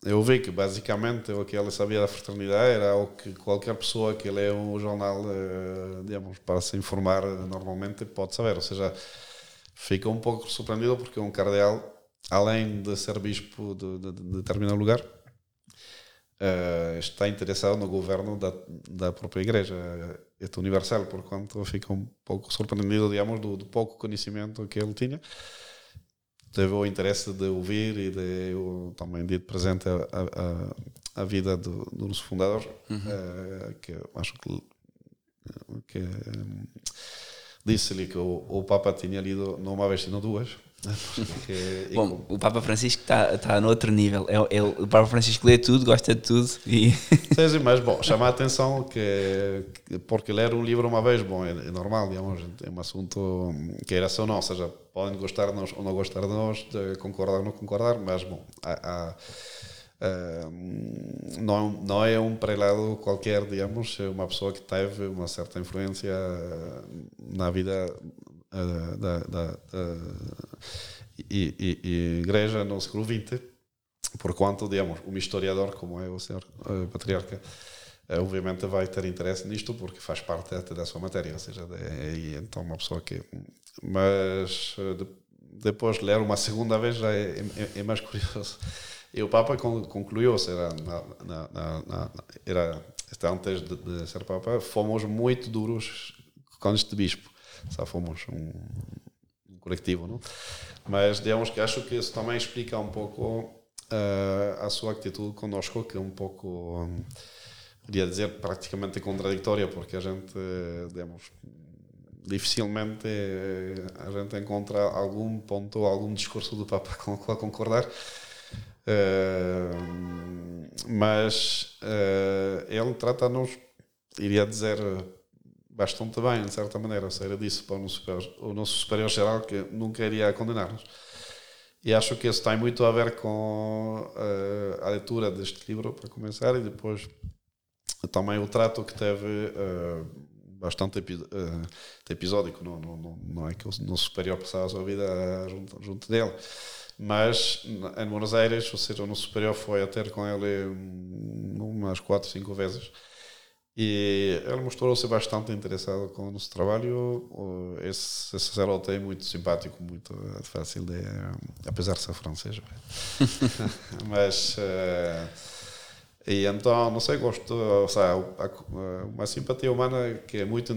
eu vi que basicamente o que ele sabia da fraternidade era o que qualquer pessoa que lê um jornal, uh, digamos, para se informar normalmente pode saber. Ou seja, fica um pouco surpreendido porque um cardeal além de ser bispo de, de, de determinado lugar, uh, está interessado no governo da, da própria igreja é universal, porquanto fica um pouco surpreendido, digamos, do, do, pouco conhecimento que ele tinha. Teve o interesse de ouvir e de eu, também de presente a, a, a vida do, do nosso fundador, uhum. uh, que acho que, que um, disse-lhe que o, o Papa tinha lido não uma vez, sino duas porque, Bom, o Papa Francisco está tá no outro nível. É, é, o Papa Francisco lê tudo, gosta de tudo. E... Sim, mas bom, chama a atenção que, porque ler um livro uma vez, bom, é, é normal, digamos, é um assunto que era só não, ou seja, podem gostar de nós ou não gostar de nós, de concordar ou não concordar, mas bom, há, há Uh, não, não é um prelado qualquer, digamos, é uma pessoa que teve uma certa influência na vida da, da, da e, e, e, igreja no século XX, porquanto, digamos, um historiador como é o senhor uh, patriarca, uh, obviamente vai ter interesse nisto porque faz parte até da sua matéria, ou seja, de, então uma pessoa que... Mas de, depois ler uma segunda vez já é, é, é mais curioso. E o Papa concluiu, na, na, na, na era, antes de, de, ser Papa, fomos muito duros com este bispo só fomos um, um coletivo, não? Mas digamos que acho que isso também explica um pouco uh, a sua atitude conosco, que é um pouco, um, queria dizer, praticamente contraditória, porque a gente, digamos, dificilmente a gente encontra algum ponto, algum discurso do Papa com o qual concordar. Uh, mas uh, ele trata-nos, iria dizer, bastante bem, de certa maneira, ou seja, disse para o nosso superior, o nosso superior geral que nunca iria condenar-nos. E acho que isso tem muito a ver com uh, a leitura deste livro, para começar, e depois também o trato que teve uh, bastante epi uh, episódico. Não, não, não é que o nosso superior passava a sua vida junto, junto dele. Mas em Buenos Aires, ou seja, o nosso superior foi a ter com ele umas quatro, cinco vezes e ele mostrou-se bastante interessado com o nosso trabalho. Esse, sacerdote é muito simpático, muito eh, fácil de. Eh, apesar de ser francês. Mas. Uh, e então, não sei, gosto. Ou seja, uma simpatia humana que é muito.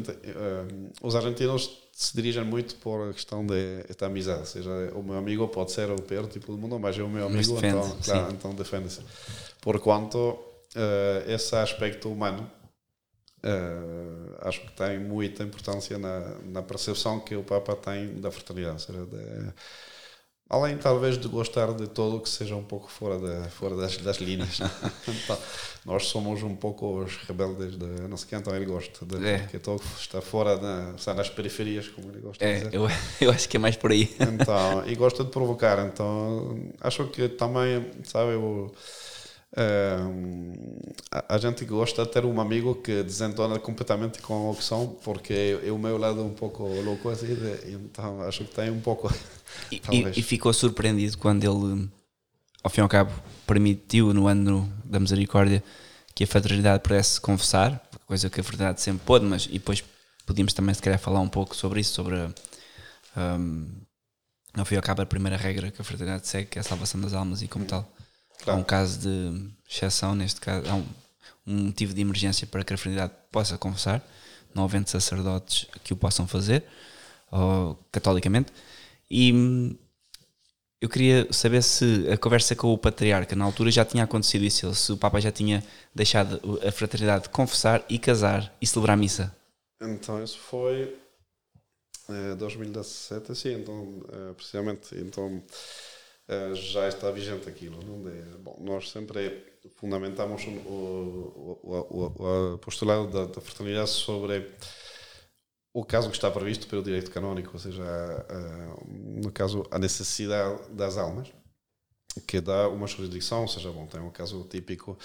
Os argentinos se dirigem muito por a questão de esta amizade. Ou seja, o meu amigo pode ser o pior tipo do mundo, mas é o meu amigo, defende, então, claro, então defende-se. Porquanto uh, esse aspecto humano Uh, acho que tem muita importância na, na percepção que o Papa tem da fraternidade. Seja, de, além, talvez, de gostar de todo o que seja um pouco fora, de, fora das, das linhas. então, nós somos um pouco os rebeldes de não sei quem, então ele gosta de é. que todo está fora, na, está nas periferias, como ele gosta é, de dizer. Eu, eu acho que é mais por aí. então, e gosta de provocar. Então, acho que também, sabe, eu a, a, gente gosta de ter um amigo que desentona completamente com o que são, porque é o meu lado um pouco louco assim, de, então acho que tem um pouco. E, e, ficou surpreendido quando ele ao fim e ao cabo, permitiu no ano da misericórdia que a fraternidade pudesse conversar, coisa que a fraternidade sempre pôde, mas e depois podíamos também se calhar falar um pouco sobre isso, sobre um, ao fim e ao cabo a primeira regra que a fraternidade segue, que é a salvação das almas e como tal. Claro. Há um caso de exceção, neste caso, há um, um motivo de emergência para que a fraternidade possa conversar, não havendo sacerdotes que o possam fazer, ou, catolicamente. E hum, eu queria saber se a conversa com o patriarca na altura já tinha acontecido isso, se o Papa já tinha deixado a fraternidade confessar e casar e celebrar a missa. Então, isso foi eh, 2017, sim, então, eh, precisamente, então eh, já está vigente aquilo. Não é? Bom, nós sempre fundamentamos o, o, o, o apostolado da, da fraternidade sobre o caso que está previsto pelo direito canónico, ou seja, no caso, a necessidade das almas, que dá uma jurisdição, ou seja, bom, tem um caso típico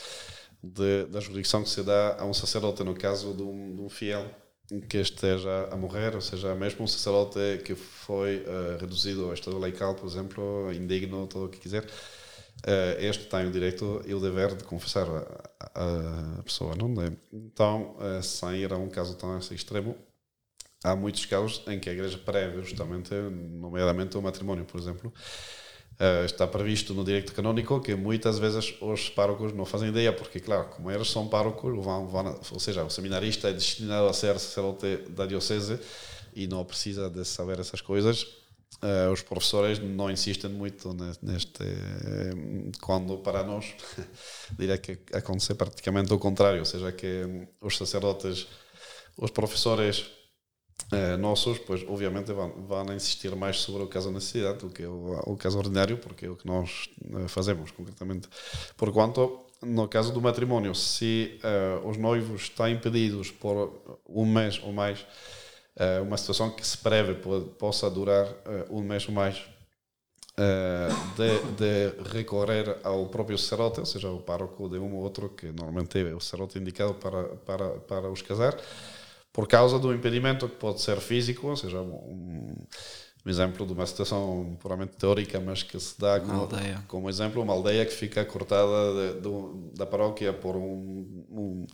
de, da jurisdição que se dá a um sacerdote, no caso de um, de um fiel que esteja a morrer, ou seja, mesmo um sacerdote que foi uh, reduzido ao estado laical, por exemplo, indigno, todo o que quiser, uh, este tem o direito e o dever de confessar a, a pessoa, não é? Então, uh, sem ir a um caso tão extremo, há muitos casos em que a Igreja prevê justamente, nomeadamente o matrimónio, por exemplo, uh, está previsto no direito canónico que muitas vezes os párocos não fazem ideia, porque, claro, como eles são párocos, vão, vão, ou seja, o seminarista é destinado a ser sacerdote da diocese e não precisa de saber essas coisas. Uh, os professores não insistem muito neste. Quando para nós, diria que acontece praticamente o contrário, ou seja, que os sacerdotes, os professores eh, nossos, pois obviamente vão, insistir mais sobre o caso de necessidade do que o, o caso ordinário, porque é o que nós eh, fazemos concretamente. Por quanto, no caso do matrimónio, se uh, os noivos estão impedidos por um mês ou mais, uma situação que se preve possa durar um mês ou mais, de, de, recorrer ao próprio sacerdote, ou seja, ao pároco de um ou outro, que normalmente é o sacerdote indicado para, para, para os casar, por causa do impedimento que pode ser físico, ou seja, um, um exemplo de uma situação puramente teórica, mas que se dá como, como exemplo, uma aldeia que fica cortada de, de, da paróquia por um, um,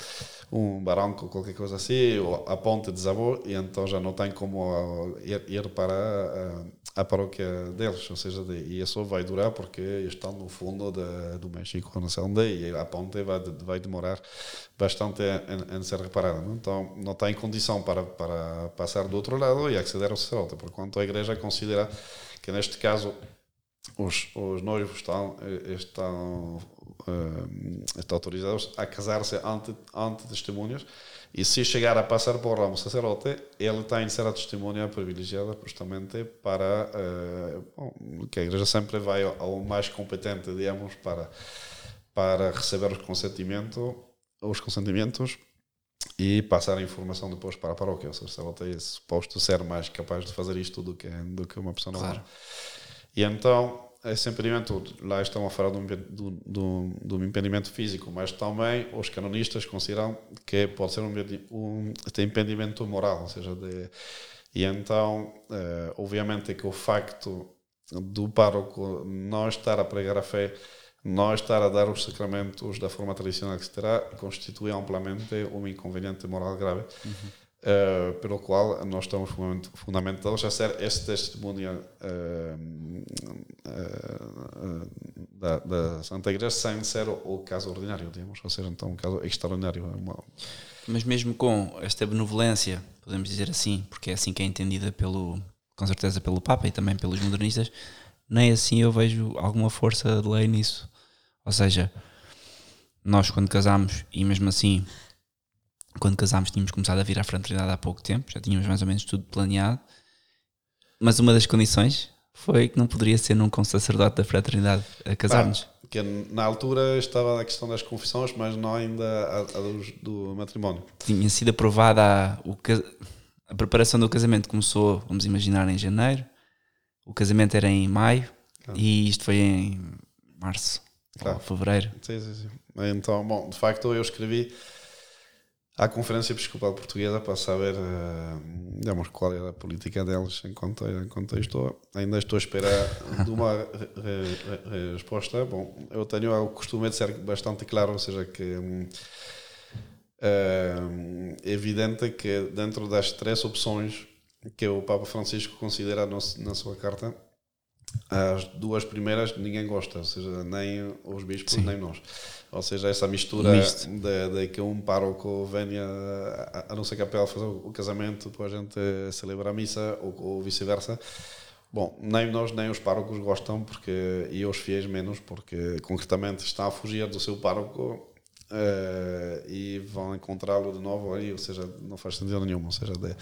um barranco ou qualquer coisa assim, ou a ponte desabou e então já não tem como ir, ir para a, a, paróquia deles, ou seja, de, e isso vai durar porque estão no fundo de, do México, não sei onde, e a ponte vai, vai demorar bastante em, em ser reparada. Não? Então não tem condição para, para passar do outro lado e acceder ao sacerdote, porquanto a igreja considera que neste caso os, os noivos estão, estão, uh, estão autorizados a casar-se ante, ante testemunhas e se chegar a passar por um sacerdote, ele tem de ser a testemunha privilegiada justamente para uh, bom, que a igreja sempre vai ao mais competente, digamos, para, para receber os consentimentos os consentimentos e passar a informação depois para a paróquia. Seja, ela tem suposto ser mais capaz de fazer isto do que, do que uma pessoa normal. Claro. E então, esse impedimento, lá estão a falar de um impedimento físico, mas também os canonistas consideram que pode ser um, um impedimento moral, ou seja, de, e então, eh, obviamente que o facto do pároco não estar a pregar a fé nós estar a dar os sacramentos da forma tradicional que se terá constitui amplamente um inconveniente moral grave, uhum. Uh, pelo qual nós estamos fundamentados a ser esse testemunho uh, uh, da, da, Santa Igreja sem ser o, caso ordinário, digamos, ou seja, então um caso extraordinário. É. Mas mesmo com esta benevolência, podemos dizer assim, porque é assim que é entendida pelo, com certeza pelo Papa e também pelos modernistas, nem assim eu vejo alguma força de lei nisso. Ou seja, nós quando casámos, e mesmo assim, quando casámos, tínhamos começado a vir à fraternidade há pouco tempo, já tínhamos mais ou menos tudo planeado, mas uma das condições foi que não poderia ser num com sacerdote da fraternidade a casar-nos. Que na altura estava a questão das confissões, mas não ainda a, a do, do, matrimónio. Tinha sido aprovada a, o, a preparação do casamento começou, vamos imaginar, em janeiro. O casamento era em maio ah. e isto foi em março. Claro. fevereiro. Sim, sim, sim. Então, bom, de facto eu escrevi à Conferência Episcopal Portuguesa para saber digamos, qual era a política deles enquanto, enquanto estou. Ainda estou à espera de uma re, re, resposta. Bom, eu tenho o costume de ser bastante claro, ou seja, que é evidente que dentro das três opções que o Papa Francisco considera na sua carta, as duas primeiras ninguém gosta, ou seja, nem os bispos, Sim. nem nós. Ou seja, essa mistura de, de, que um pároco venha a, a nossa capela fazer o casamento, depois a gente celebra a missa, ou, ou vice-versa. Bom, nem nós nem os párocos gostam, porque, e os fiéis menos, porque concretamente está a fugir do seu pároco uh, e vão encontrá-lo de novo aí, ou seja, não faz sentido nenhum. Ou seja, de,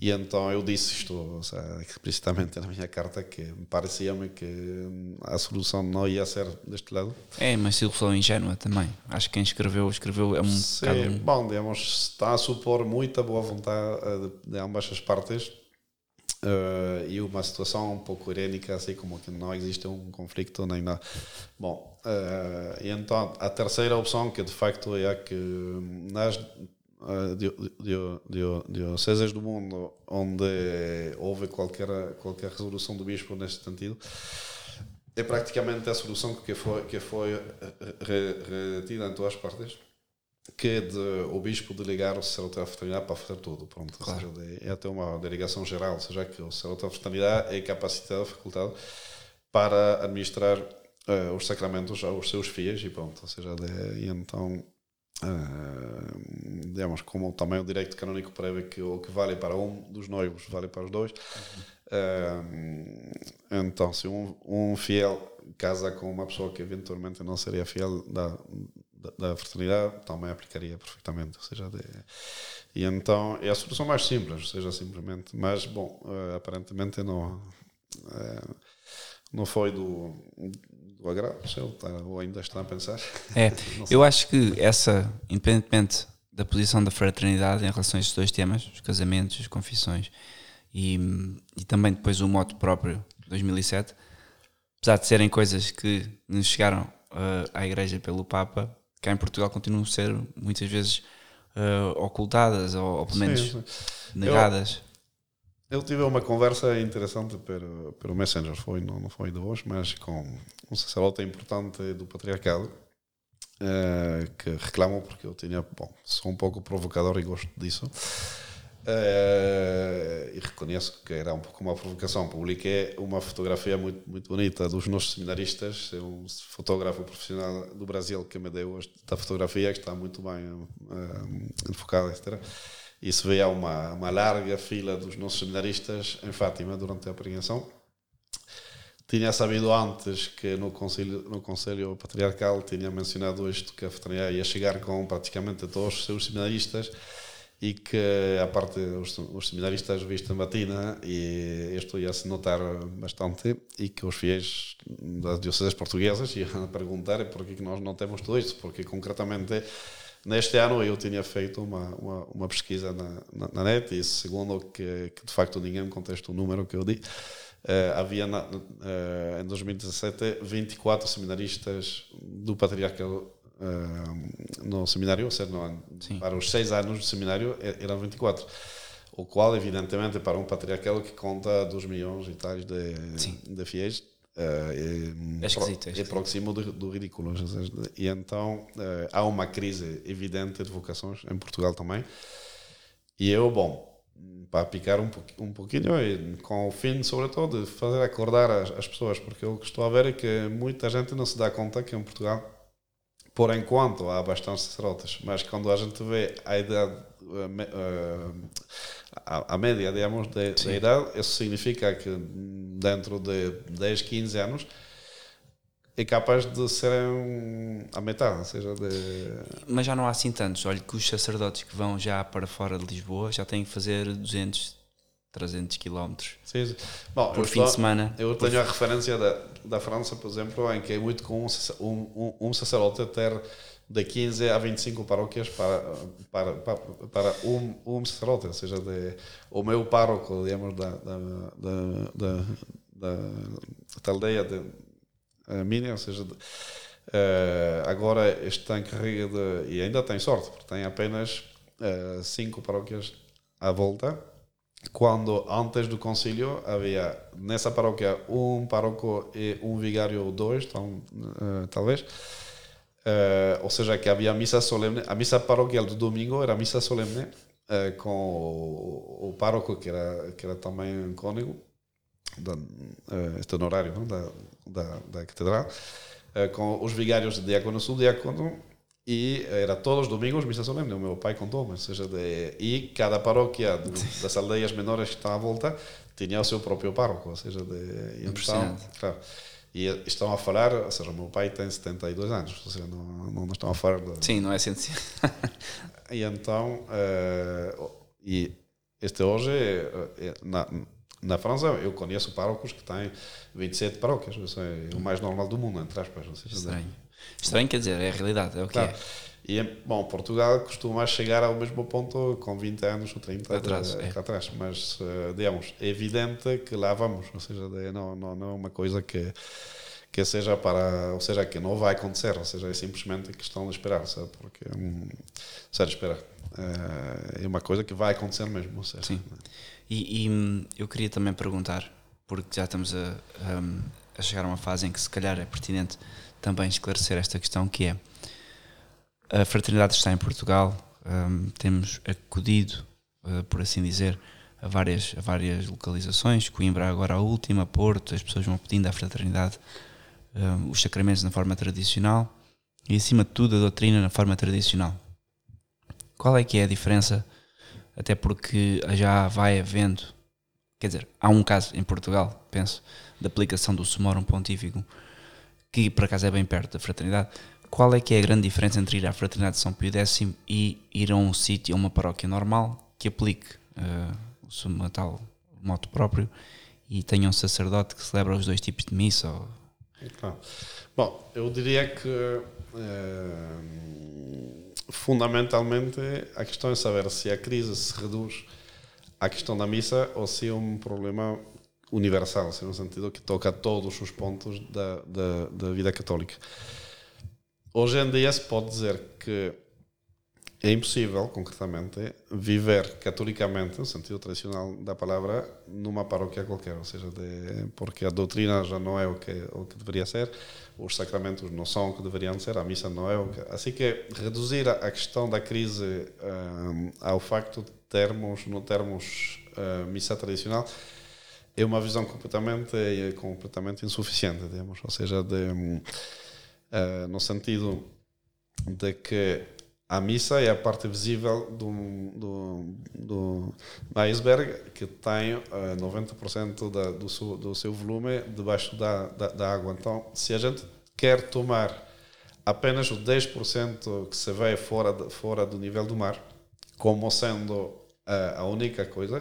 e então eu disse isto explicitamente na minha carta que parecia-me que a solução não ia ser deste lado. É, mas solução ingênua também. Acho que quem escreveu, escreveu é um Sim, bocado... Bom, digamos, está a supor muita boa vontade de, de ambas as partes uh, e uma situação um pouco irénica, assim como que não existe um conflito nem nada. Bom, uh, e então a terceira opção, que de facto é a que nas dioceses do mundo onde houve qualquer, qualquer resolução do bispo neste sentido, é praticamente a solução que foi, que foi retida em todas as partes, que é de, o bispo delegar o sacerdote da fraternidade para fazer tudo. Pronto, claro. seja, é até uma delegação geral, ou seja, que o sacerdote da fraternidade é capacitado, facultado, para administrar uh, os sacramentos aos seus fiéis e pronto, ou seja, de, e então Uh, digamos, como também o direito canónico prevê que o que vale para um dos noivos vale para os dois. Uh, então, se um, um fiel casa com uma pessoa que eventualmente não seria fiel da, da, da também aplicaria perfeitamente. Ou seja, de, e então é a solução mais simples, ou seja, simplesmente. Mas, bom, uh, aparentemente não, não foi do do agrado está, ou ainda está a pensar? É, eu acho que essa, independentemente da posição da fraternidade em relação a estes dois temas, os casamentos, as confissões e, e também depois o moto próprio 2007, apesar de serem coisas que nos chegaram uh, à Igreja pelo Papa, cá em Portugal continuam a ser muitas vezes uh, ocultadas ou, ou pelo menos sim, sim. negadas. Eu tive uma conversa interessante pelo, pelo Messenger, foi, não, não foi de hoje, mas com um sacerdote importante do patriarcado uh, que reclamou porque eu tinha, bom, sou um pouco provocador e gosto disso. Uh, e reconheço que era um pouco uma provocação. Publiquei uma fotografia muito, muito bonita dos nossos seminaristas, é um fotógrafo profissional do Brasil que me deu esta fotografia, que está muito bem uh, enfocada, etc e se vê uma, uma larga fila dos nossos seminaristas em Fátima durante a pregação. Tinha sabido antes que no Conselho, no conselho Patriarcal tinha mencionado isto, que a fraternidade ia chegar com praticamente todos os seus seminaristas e que, a parte os, os seminaristas vistam batina e isto ia se notar bastante e que os fiéis das dioceses portuguesas iam perguntar por que nós não temos tudo isto, porque concretamente Neste ano eu tinha feito uma, uma, uma pesquisa na, na, na, net e segundo que, que de facto ninguém me contesta o número que eu di, uh, havia na, uh, em 2017 24 seminaristas do patriarcado uh, no seminário, ou seja, no, para os seis anos do seminário eram 24 o qual evidentemente para um patriarcado que conta 2 milhões e tais de, de fiéis Uh, é, esquisito, é, é próximo do, do, ridículo. E então há uma crise evidente de vocações em Portugal também. E eu, bom, para picar um, um pouquinho, e com o fim, sobretudo, de fazer acordar as, as, pessoas, porque o que estou a ver é que muita gente não se dá conta que em Portugal, por enquanto, há bastantes sacerdotes, mas quando a gente vê a idade. A, a média, digamos, de idade, isso significa que dentro de 10, 15 anos é capaz de serem a metade, ou seja, de... Mas já não há assim tantos. Olha que os sacerdotes que vão já para fora de Lisboa já têm que fazer 200, 300 quilómetros por fim estou, de semana. Eu tenho por... a referência da, da França, por exemplo, em que é muito comum um, um, um sacerdote ter de 15 a 25 paróquias para, para, para, para um, um sacerdote, ou seja, de, o meu pároco, digamos, da, da, da, da, da, da aldeia de minha, ou seja, de, uh, agora está em carrega e ainda tem sorte, porque tem apenas uh, cinco paróquias à volta, quando antes do concílio havia nessa paróquia um pároco e um vigário ou dois, então, uh, talvez. Uh, ou seja, que havia missa solene. A missa paroquial do domingo era missa solene uh, com o, o pároco, que era, que era também cônego, da, uh, este honorário não? Da, da, da catedral, com os vigários de diácono subdiácono e era todos os domingos missa solene, o meu pai contou, mas seja de, e cada paróquia de, das aldeias menores que estão à volta tinha o seu próprio pároco, ou seja, de, então, claro, e estão a falar, ou seja, o meu pai tem 72 anos, ou seja, não, não estão a falar de, Sim, não é ciência. e então, uh, e este hoje, na, na França, eu conheço párocos que têm 27 paróquias, isso é o mais normal do mundo, entre aspas. Ou seja, Estranho. Estranho quer dizer, é a realidade, é o que claro. é. E, bom, Portugal costuma chegar ao mesmo ponto com 20 anos ou 30 atrás, é. atrás mas, uh, digamos, é evidente que lá vamos, ou seja, não, não, não é uma coisa que que seja para, ou seja, que não vai acontecer, ou seja, é simplesmente questão de esperar, sabe? Porque, hum, sério, esperar. É, é uma coisa que vai acontecer mesmo, seja, Sim. E, e, hum, eu queria também perguntar, porque já estamos a, a, a chegar a uma fase em que se calhar é pertinente também esclarecer esta questão, que é a fraternidade está em Portugal, um, temos acudido, uh, por assim dizer, a várias, a várias localizações, Coimbra agora a última, Porto, as pessoas vão pedindo à fraternidade um, os sacramentos na forma tradicional e acima de tudo a doutrina na forma tradicional. Qual é que é a diferença? Até porque já vai havendo, quer dizer, há um caso em Portugal, penso, da aplicação do Sumorum Pontífico, que por acaso é bem perto da fraternidade, qual é que é a grande diferença entre ir à Fraternidade de São Pio X e ir a um sítio, a uma paróquia normal, que aplique uh, o seu tal moto próprio e tenha um sacerdote que celebra os dois tipos de missa? Ou... Bom, eu diria que uh, fundamentalmente a questão é saber se a crise se reduz à questão da missa ou se é um problema universal, no sentido que toca todos os pontos da, da, da vida católica. Hoje em dia se pode dizer que é impossível, concretamente, viver catolicamente, no sentido tradicional da palavra, numa paróquia qualquer, ou seja, de, porque a doutrina já não é o que, o que deveria ser, os sacramentos não são o que deveriam ser, a missa não é o que. Assim que reduzir a questão da crise um, ao facto de termos, não termos uh, missa tradicional, é uma visão completamente, completamente insuficiente, digamos, ou seja, de. Uh, no sentido de que a missa é a parte visível do, do, do iceberg que tem uh, eh, 90% da, do, seu, do seu volume debaixo da, da, da, água. Então, se a gente quer tomar apenas o 10% que se vê fora, de, fora do nível do mar, como sendo uh, a única coisa,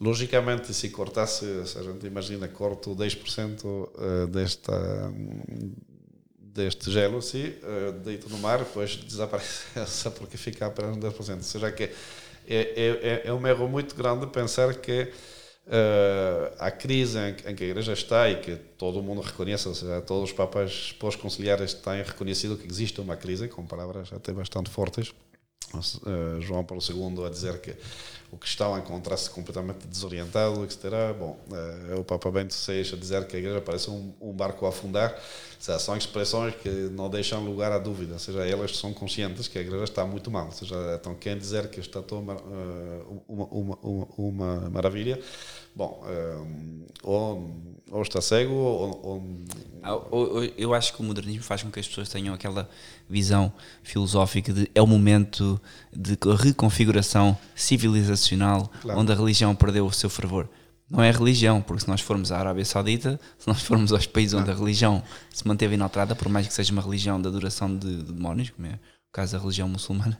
logicamente, se cortasse, se a gente imagina, corto 10% desta deste gelo assim, uh, deito no mar, depois desaparece só porque fica apenas 10%. Ou seja, que é, é, é, é um erro muito grande pensar que uh, a crise em, em, que a Igreja está e que todo mundo reconhece, ou seja, todos os papas pós-conciliares têm reconhecido que existe uma crise, com palavras até bastante fortes. Uh, João Paulo II a dizer que o cristão encontra-se completamente desorientado, etc. Bom, é o Papa Bento XVI a dizer que a igreja parece um, um barco a afundar. Seja, são expressões que não deixam lugar à dúvida, ou seja, elas são conscientes que a igreja está muito mal. Ou seja, então quem dizer que está toda uma, uma, uma, uma maravilha, bom, ou, ou está cego ou, ah, ou... Eu acho que o modernismo faz com que as pessoas tenham aquela visão filosófica de é o momento de reconfiguração civilizacional claro. onde a religião perdeu o seu fervor. Não é religião, porque se nós formos à Arábia Saudita, se nós formos aos países onde a religião se manteve inalterada, por mais que seja uma religião da adoração de, de demónios, como é o caso da religião muçulmana,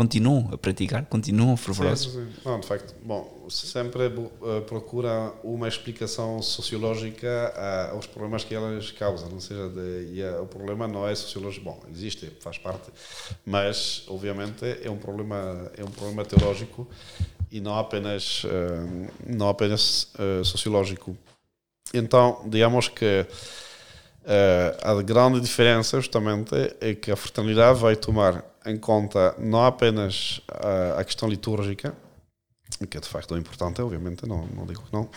continuam a praticar, continuam fervorosos. Sim, sim. Não, de facto, bom, sempre uh, procura uma explicação sociológica aos problemas que elas causam, ou seja, de, e a, o problema não é sociológico, bom, existe, faz parte, mas obviamente é um problema é um problema teológico e não apenas não apenas sociológico. Então, digamos que a grande diferença, justamente, é que a fraternidade vai tomar em conta não apenas a, a questão litúrgica, que é de facto importante, obviamente, não, não digo que não,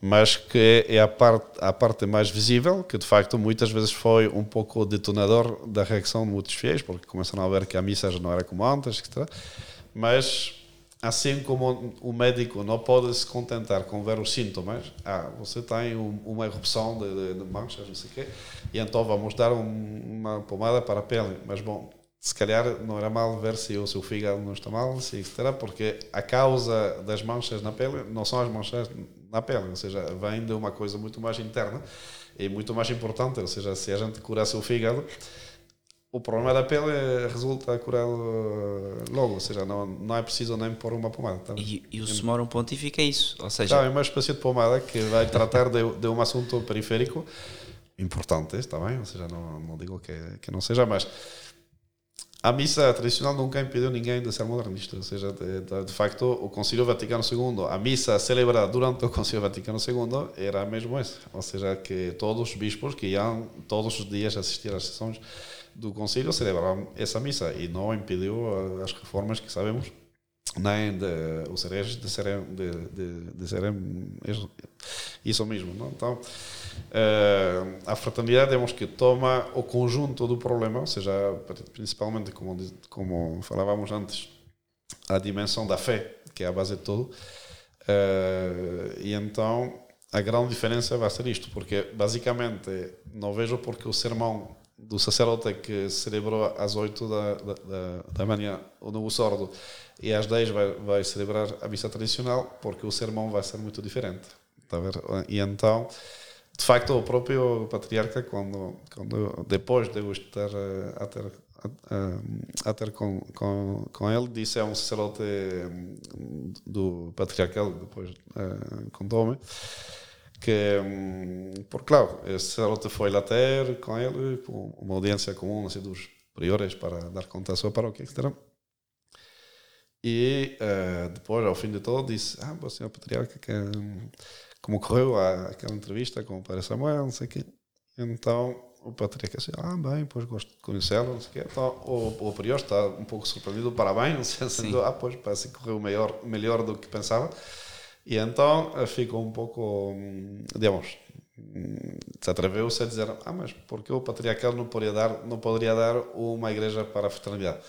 mas que é a parte, a parte mais visível, que de facto muitas vezes foi um pouco o detonador da reação de muitos fiéis, porque começaram a ver que a missa já não era como antes, etc. Mas, assim como o médico não pode se contentar com ver os sintomas, ah, você tem uma erupção de, de, manchas, não sei o quê, e então vamos dar um, uma pomada para a pele, mas bom, se calhar não era mal ver se o seu fígado não está mal, se etc., porque a causa das manchas na pele não são as manchas na pele, ou seja, vem de uma coisa muito mais interna e muito mais importante, ou seja, se a gente curasse o fígado, o problema da pele resulta curado logo, ou seja, não, não é preciso nem pôr uma pomada. Tá? E, e o sumorum pontífico é isso, ou seja... Tá, é uma espécie de pomada que vai tratar de, de um assunto periférico importante, está bem? Ou seja, não, não digo que, que não seja, mas a missa tradicional nunca impediu ninguém de ser modernista, ou seja, de, de, de, facto, o Concílio Vaticano II, a missa celebrada durante o Concílio Vaticano II era mesmo essa, ou seja, que todos os bispos que iam todos os dias assistir às sessões do Concílio celebravam essa missa e não impediu as reformas que sabemos nem de, os hereges de serem, de, de, de serem isso mesmo. Não? Então, uh, a fraternidade, temos que toma o conjunto do problema, ou seja, principalmente, como, como falávamos antes, a dimensão da fé, que é a base de tudo. Uh, e então, a grande diferença vai ser isto, porque basicamente não vejo porque o sermão do sacerdote que celebrou às 8 da, da, da, manhã o novo sordo e às 10 vai, vai celebrar a missa tradicional, porque o sermão vai ser muito diferente. A ver? E então, de facto, o próprio patriarca, quando, quando depois de eu estar eh, a ter, a, a ter com, com, com ele, disse a um sacerdote hum, do patriarcal, depois uh, contou-me, que, hum, por claro, esse sacerdote foi lá ter com ele, uma audiência comum assim, dos priores para dar conta da sua paróquia, etc. E uh, depois, ao fim de todo, disse: Ah, o senhor patriarca, que, como correu aquela entrevista com o padre Samuel, não sei o quê. Então o patriarca disse: Ah, bem, pois gosto de conhecê-lo, não sei o quê. Então o, o prior está um pouco surpreendido, parabéns, sendo, ah, pois parece que correu melhor, melhor do que pensava. E então eh, ficou um pouco, hum, digamos, se atreveu-se a dizer: Ah, mas porque o patriarcal não poderia dar, não poderia dar uma igreja para a fraternidade?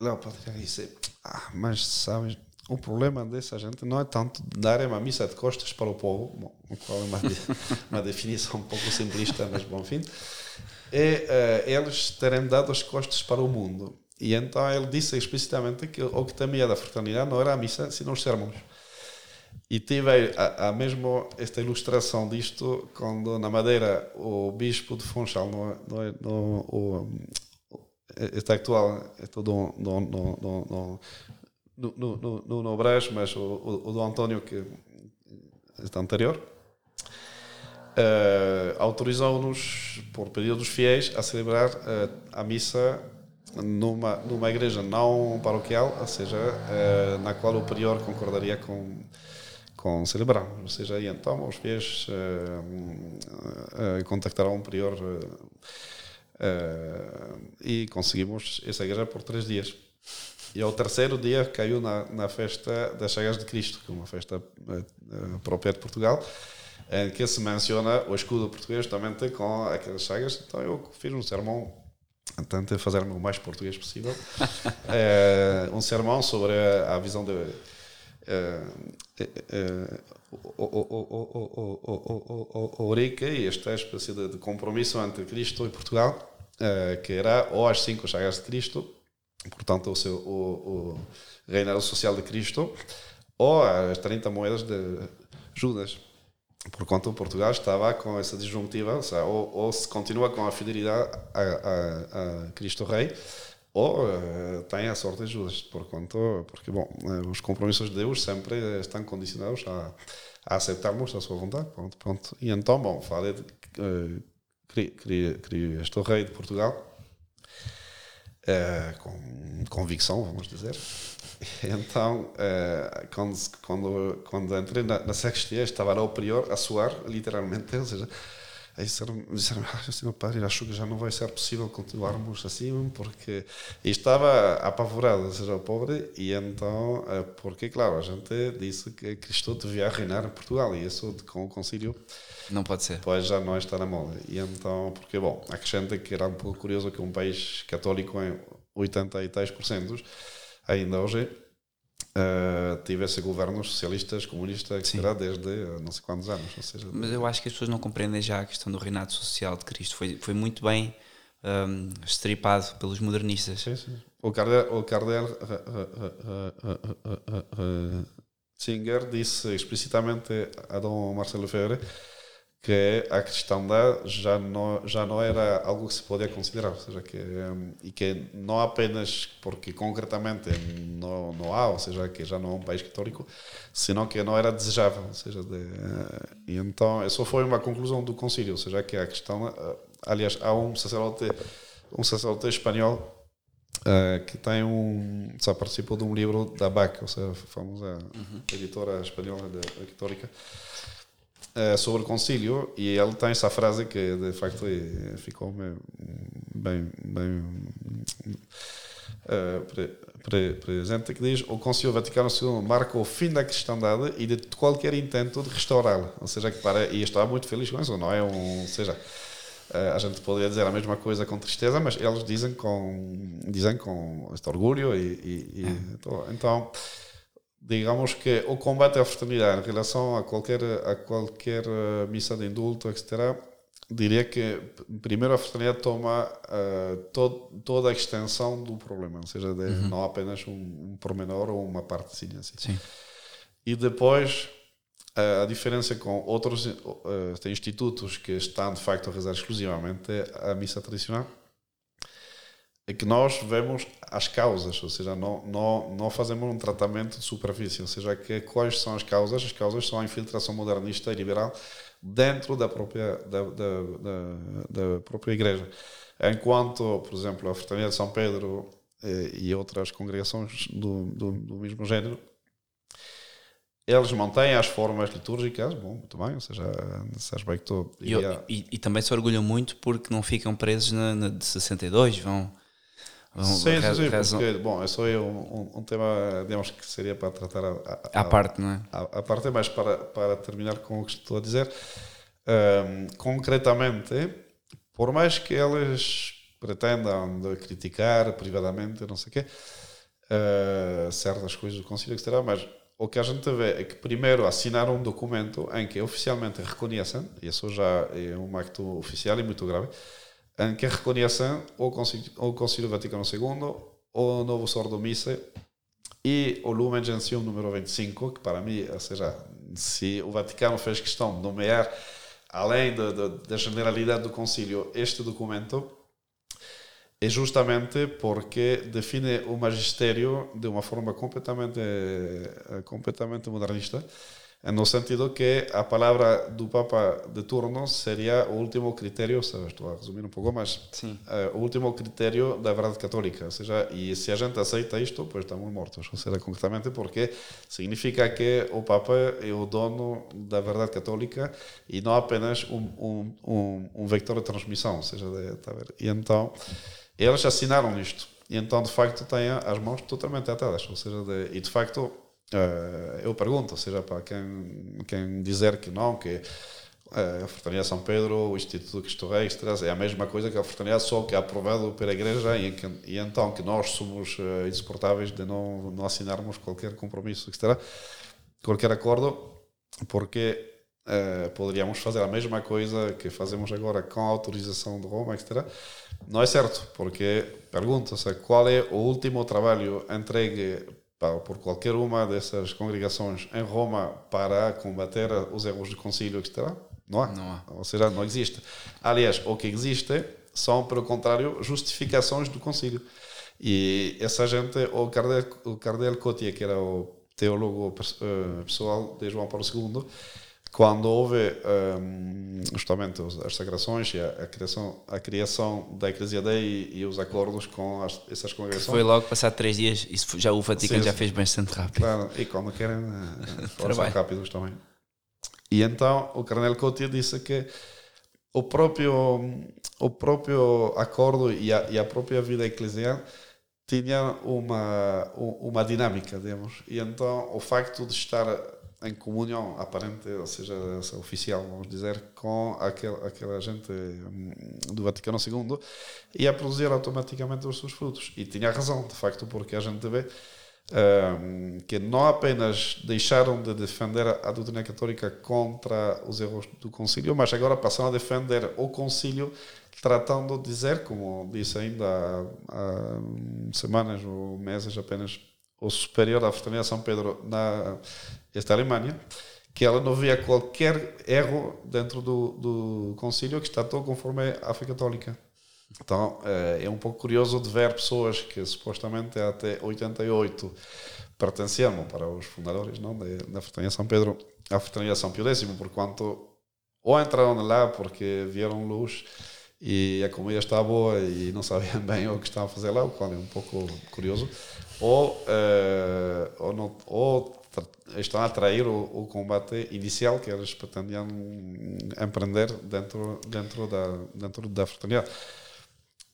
Não, o patriarca disse ah, mas sabes, o problema dessa gente não é tanto dar uma missa de costas para o povo, bom, o qual é uma, uma definição um pouco simplista, mas bom fim, é uh, eles terem dado as costas para o mundo. E então ele disse explicitamente que o que temia da fraternidade não era a missa, sino os sermões. E tive a, a mesmo esta ilustração disto quando na Madeira o bispo de Funchal, no, no, no, o, este actual é todo no, no, no, no, no, no, Brás, mas o, o, o, do António, que está anterior, uh, autorizou-nos, por pedido dos fiéis, a celebrar uh, a missa numa, numa igreja não paroquial, ou seja, uh, na qual o prior concordaria com com celebrar. Ou seja, aí então os fiéis contactaram um prior Uh, e conseguimos essa igreja por três dias. E ao terceiro dia caiu na, na festa das Chagas de Cristo, que é uma festa uh, própria de Portugal, em que se menciona o escudo português também com aquelas chagas. Então eu fiz um sermão, tentei fazer-me o mais português possível, uh, um sermão sobre a, a visão de. Ourique e esta espécie de compromisso entre Cristo e Portugal, que era ou as cinco chagas de Cristo, portanto o, seu, reinado social de Cristo, ou as 30 moedas de Judas. Porquanto Portugal estava com essa disjuntiva, ou, ou se continua com a fidelidade a, a, a Cristo Rei, ou uh, tem a sorte de Judas, porquanto, porque bom, uh, os compromissos de Deus sempre estão condicionados a, a aceitarmos a sua vontade, pronto, pronto. E então, bom, falei de uh, este rei de Portugal, uh, com convicção, vamos dizer. Então, quando, quando, quando entrei na, na sacristia, estava lá o prior a suar, literalmente, ou seja, Aí disseram, disseram ah, senhor padre, acho que já não vai ser possível continuarmos assim, porque e estava apavorado, seja, o pobre, e então, eh, porque, claro, a gente disse que Cristo devia reinar em Portugal, e isso com o concílio não pode ser. Pois já não está na moda. E então, porque, bom, acrescenta que era um pouco curioso que um país católico em 80 e tais por cento, ainda hoje, uh, tivesse governos socialistas, comunistas, etc., desde uh, não sei quantos anos. Seja, Mas eu acho que as pessoas não compreendem já a questão do reinado social de Cristo. Foi, foi muito bem um, estripado pelos modernistas. Sim, sim. O Cardel, o Cardel Singer disse explicitamente a Dom Marcelo Febre que a cristandade já não já não era algo que se podia considerar, ou seja, que e que não apenas porque concretamente não, não há, ou seja, que já não é um país católico, senão que não era desejável, ou seja, de, e então essa foi uma conclusão do concílio, ou seja, que a questão, aliás, há um sacerdote um sacerdote espanhol Uh, que tem um só participou de um livro da BAC, ou seja, a famosa uhum. editora espanhola de, de católica, uh, sobre o concílio e ele tem essa frase que de facto ficou bem, bem uh, pre, pre, presente que diz o Concílio Vaticano II marca o fim da cristandade e de qualquer intento de restaurá-la ou seja que para e estou muito feliz com isso não é um ou seja uh, a gente poderia dizer a mesma coisa com tristeza mas eles dizem com dizem com este orgulho e, e, e é. então digamos que o combate à fraternidade em relação a qualquer, a qualquer eh, missa de indulto, etc., diria que primeiro a fraternidade toma uh, todo, toda a extensão do problema, ou seja, de, uhum. não apenas um, um pormenor ou uma partezinha. Assim. Sim. E depois uh, a diferença com outros uh, institutos que estão de facto a rezar exclusivamente a missa tradicional é que nós vemos as causas, ou seja, não, não, não fazemos um tratamento de superfície, ou seja, que quais são as causas? As causas são a infiltração modernista e liberal dentro da própria, da, da, da, da própria igreja. Enquanto, por exemplo, a Fraternidade de São Pedro eh, e outras congregações do, do, do mesmo género, eles mantêm as formas litúrgicas, bom, muito bem, ou seja, nesse aspecto... E, e, e, também se orgulham muito porque não ficam presos na, na de 62, vão sim, sim, sim, porque, bom, é só um, um, tema, digamos que seria para tratar a, a, a parte, não é? A, a, parte, mas para, para terminar com o que estou a dizer, um, concretamente, por mais que eles pretendam criticar privadamente, não sei o quê, uh, certas coisas do Conselho, etc., mas o que a gente vê é que primeiro assinaram um documento em que oficialmente reconhecem, e isso já é um acto oficial e muito grave, em que reconheçam o Concílio, o Concílio Vaticano II, o Novo Sordo Missa e o Lumen Gentium número 25, que para mim, ou seja, se o Vaticano fez questão de nomear, além da generalidade do Concílio, este documento, é justamente porque define o magistério de uma forma completamente, completamente modernista no sentido que a palavra do Papa de turno seria o último critério, estou a resumir um pouco, mas uh, o último critério da verdade católica. Ou seja, e se a gente aceita isto, pois estamos mortos. Ou seja, concretamente porque significa que o Papa é o dono da verdade católica e não apenas um, um, um, um vector de transmissão. Ou seja, de, tá e então, eles assinaram isto. E então, de facto, têm as mãos totalmente atadas. Ou seja, de, e de facto eu pergunto, ou seja, para quem, quem dizer que não, que uh, a Fraternidade São Pedro, o Instituto Cristo Rei, é a mesma coisa que a Fraternidade, só que é aprovado pela Igreja e, que, e então que nós somos uh, insuportáveis de não, não assinarmos qualquer compromisso, etc., qualquer acordo, porque uh, poderíamos fazer a mesma coisa que fazemos agora com a autorização de Roma, etc. Não é certo, porque pergunta-se qual é o último trabalho entregue por qualquer uma dessas congregações em Roma para combater os erros do concílio, etc. Não há. Não há. Ou seja, não existe. Aliás, o que existe são, pelo contrário, justificações do concílio. E essa gente, o Cardel, o Cardel Cotia, que era o teólogo eh, pessoal de João Paulo II, quando houve um, justamente as sagrações e a, a, criação, a criação da Eclesia Dei e, e os acordos com as, essas congregações. Foi logo passado três dias, isso já o Vaticano sim, já fez bastante rápido. Claro, e quando querem, eh, são rápidos também. E então o Carnel Coutinho disse que o próprio o próprio acordo e a, e a própria vida eclesial tinha uma uma dinâmica, digamos. E então o facto de estar em comunhão aparente, ou seja, oficial, vamos dizer, com aquel, aquela gente hum, do Vaticano II, ia produzir automaticamente os seus frutos. E tinha razão, de facto, porque a gente vê um, que não apenas deixaram de defender a doutrina católica contra os erros do concílio, mas agora passaram a defender o concílio tratando de dizer, como disse ainda há, há semanas ou meses apenas, o superior da fraternidade São Pedro na esta Alemanha, que ela não via qualquer erro dentro do, do concílio que está todo conforme a fé católica. Então eh, é um pouco curioso de ver pessoas que supostamente até 88 pertenciam para os fundadores não, da Fraternidade São Pedro, a Fraternidade São Pio X, porquanto ou entraram lá porque vieram luz e a comida estava boa e não sabiam bem o que estavam a fazer lá, o qual é um pouco curioso, ou, uh, ou, não, ou estão a atrair o, o, combate inicial que eles pretendiam empreender dentro, dentro, da, dentro da fraternidade.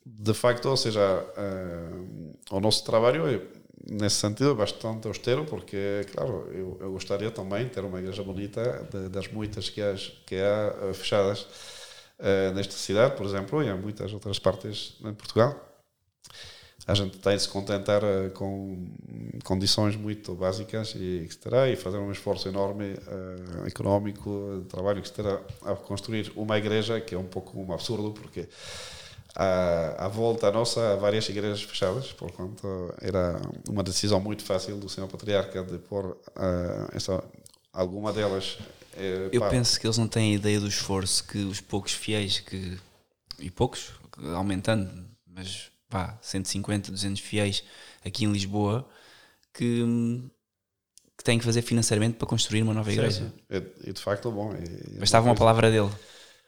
De facto, ou seja, uh, o nosso trabalho é, nesse sentido, bastante austero, porque, claro, eu, eu gostaria também de ter uma igreja bonita, de, das muitas que há, que há fechadas uh, nesta cidade, por exemplo, e em muitas outras partes em Portugal. A gente tem de se contentar uh, com condições muito básicas e, etc., e fazer um esforço enorme uh, económico, de trabalho, etc., a construir uma igreja que é um pouco um absurdo, porque à, à volta nossa há várias igrejas fechadas, portanto era uma decisão muito fácil do senhor patriarca de pôr uh, essa, alguma delas é, eu penso que eles não têm ideia do esforço que os poucos fiéis que e poucos aumentando, mas pá, 150, 200 fiéis aqui em Lisboa que, que têm que fazer financeiramente para construir uma nova igreja. Sim. E, de facto é bom. E, Bastava uma palavra dele.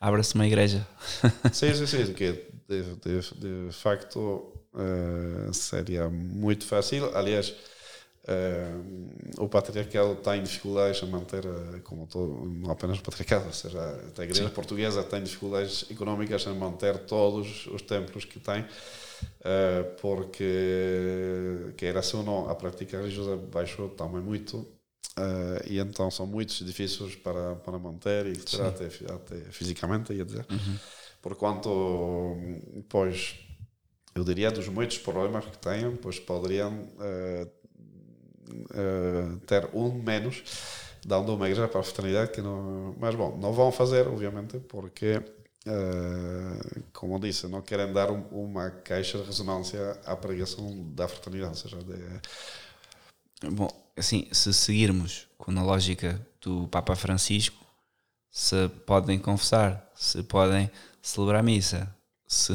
Abra-se uma igreja. Sim, sim, sim. Que de, de, de facto uh, seria muito fácil. Aliás, Uh, o patriarcado tem dificuldades a manter, uh, como todo, não apenas o patriarcado, ou seja, a igreja Sim. portuguesa tem dificuldades económicas em manter todos os templos que tem, uh, porque, quer assim ou não, a prática religiosa baixou também muito, e então são muitos edifícios para, para manter, e até, até fisicamente, ia dizer, uhum. porquanto, pois, eu diria dos muitos problemas que têm, pois poderiam uh, ter um menos, dando uma igreja para a fraternidade que não. Mas bom, não vão fazer, obviamente, porque, uh, como disse, não querem dar um, uma caixa de ressonância à pregação da fraternidade. Ou seja, de... Bom, assim, se seguirmos com a lógica do Papa Francisco, se podem confessar, se podem celebrar a missa, se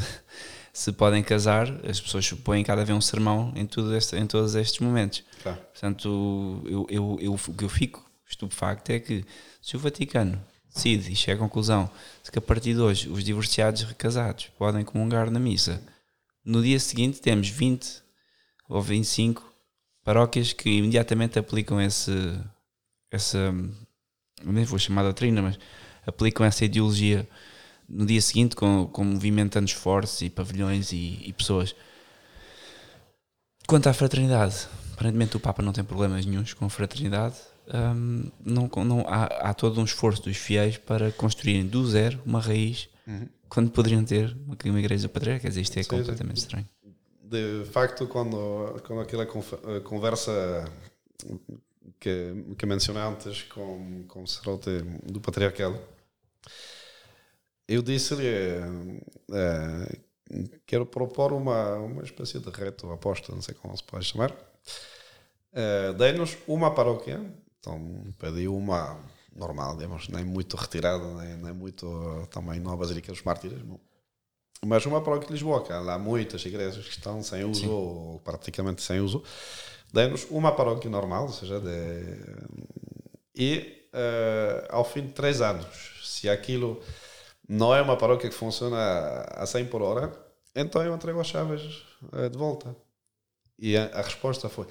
se podem casar, as pessoas supõem cada vez um sermão em, tudo este, em todos estes momentos. Claro. Portanto, eu, eu, eu, o que eu fico estupefacto é que se o Vaticano decide e chega à conclusão de que a partir de hoje os divorciados recasados podem comungar na missa, no dia seguinte temos 20 ou 25 paróquias que imediatamente aplicam esse, essa, nem vou chamar doutrina, mas aplicam essa ideologia no dia seguinte com, com movimentando esforços e pavilhões e, e, pessoas. Quanto à fraternidade, aparentemente o Papa não tem problemas nenhums com a fraternidade. Um, não, não, há, há todo um esforço dos fiéis para construírem do zero uma raiz uhum. quando poderiam ter uma, uma igreja patriarca. Quer dizer, isto é sim, completamente sim. estranho. De facto, quando, quando aquela conversa que, que mencionei antes com, com o sacerdote do patriarcado eu disse-lhe: é, quero propor uma, uma espécie de reto, aposta, não sei como se pode chamar. É, Dei-nos uma paróquia, então pedi uma normal, digamos, nem muito retirada, nem, nem muito também não a Basílica dos Mártires, mas uma paróquia de Lisboa, que há muitas igrejas que estão sem uso, Sim. ou praticamente sem uso. Dei-nos uma paróquia normal, ou seja, de, e uh, ao fim de três anos, se aquilo não é uma paróquia que funciona a 100 por hora, então eu entrego as chaves eh, de volta. E a, a, resposta foi: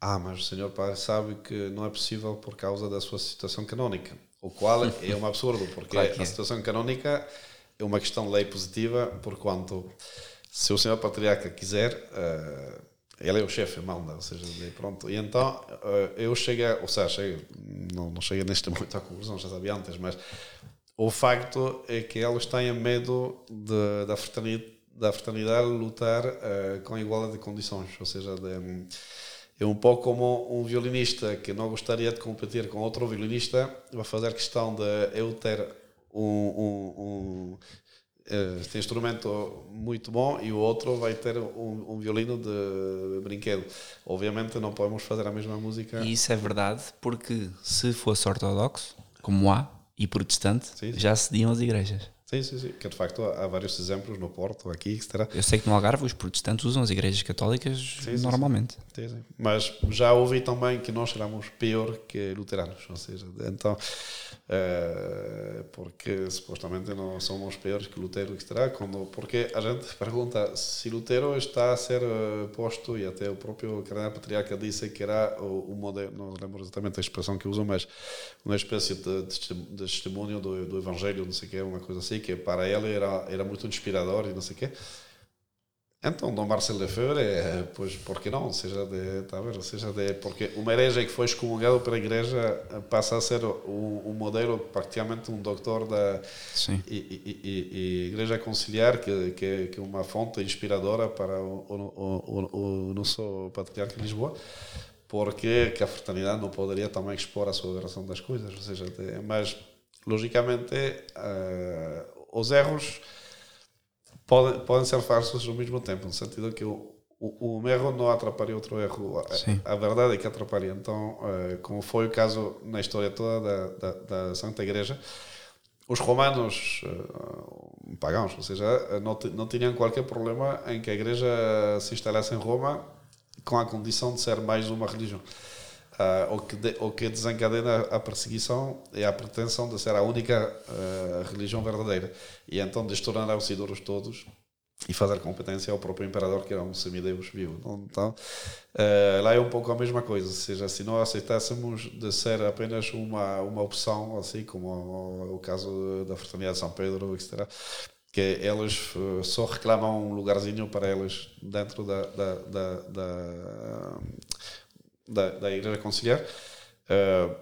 Ah, mas o senhor padre sabe que não é possível por causa da sua situação canónica. O qual é um absurdo, porque claro a situação canónica é uma questão de lei positiva, porquanto se o senhor patriarca quiser, uh, ele é o chefe, manda, ou seja, pronto. E então uh, eu cheguei, ou seja, cheguei, não, não cheguei neste momento à conclusão, já sabia antes, mas o facto é que eles têm medo de, da fraternidade da fraternidade lutar uh, com igualdade de condições, ou seja, de, é um pouco como um violinista que não gostaria de competir com outro violinista, vai fazer questão de eu ter um, um, um eh, este instrumento muito bom e o outro vai ter um, um, violino de brinquedo. Obviamente não podemos fazer a mesma música. E isso é verdade, porque se fosse ortodoxo, como há, e protestante, sim, sim. já cediam as igrejas. Sim, sim, sim. Que de facto há vários exemplos no Porto, aqui, etc. Eu sei que no Algarve os protestantes usam as igrejas católicas sim, normalmente. Sim. Mas já ouvi também que nós éramos pior que luteranos, ou seja, então, é, porque supostamente não somos piores que Lutero, etc. Quando, porque a gente pergunta se Lutero está a ser eh, posto, e até o próprio cardeal patriarca disse que era o, o modelo, não lembro exatamente a expressão que usam, mas uma espécie de, de, testemunho do, do Evangelho, não sei que, uma coisa assim que para ele era, era muito inspirador e não sei o quê. Então, Dom Marcelo Lefebvre, é, pois, por que não? Seja de, tá ver, seja de, porque uma igreja que foi excomungada pela igreja passa a ser um, um modelo, praticamente um doutor da. E, e, e, e igreja conciliar, que, que, que é uma fonte inspiradora para o, o, o, o nosso patriarca de Lisboa porque que a fraternidade não poderia também expor a sua versão das coisas, ou seja, de, mas logicamente, uh, os erros podem, podem ser falsos ao mesmo tempo, no sentido que o, o, um erro não atrapalha outro erro. A, a, verdade é que atrapalha. Então, uh, como foi o caso na história toda da, da, da Santa Igreja, os romanos uh, pagãos, ou seja, não, não tinham qualquer problema em que a igreja se instalasse em Roma com a condição de ser mais uma religião. Uh, o, que de, o que desencadena a perseguição é a pretensão de ser a única uh, religião verdadeira. E então destornar os ídolos todos e fazer competência ao próprio imperador que era um semideus vivo então uh, lá é um pouco a mesma coisa. Ou seja se nós aceitássemos de ser apenas uma uma opção assim como o, o caso da fraternidade de São Pedro etc que eles só reclamam um lugarzinho para eles dentro da, da, da, da da, da Igreja Conciliar. Uh,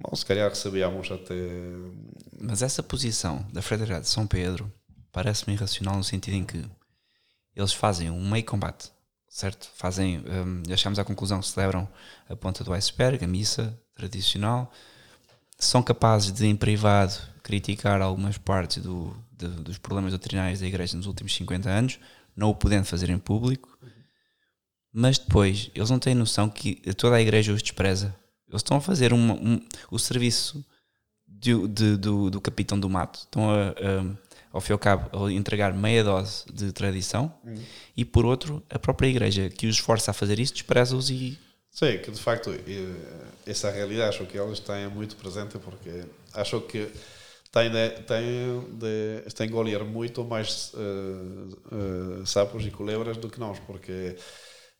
bom, se calhar recebíamos até. Mas essa posição da Fraternidade de São Pedro parece-me irracional no sentido em que eles fazem um meio combate, certo? Fazem, um, já chegamos à conclusão, celebram a ponta do iceberg, a missa tradicional, são capazes de, em privado, criticar algumas partes do, de, dos problemas doutrinários da Igreja nos últimos 50 anos, não o podendo fazer em público, mas depois eles não têm noção que toda a igreja os despreza. Eles estão a fazer um, o serviço de, de, do, do capitão do mato. Estão a, a, ao fim e ao cabo, a entregar meia dose de tradição uhum. e, por outro, a própria igreja que os esforça a fazer isso despreza-os e. Sim, que de facto essa realidade acho que eles têm muito presente porque acho que têm de, têm de, têm de engolir muito mais uh, uh, sapos e culebras do que nós, porque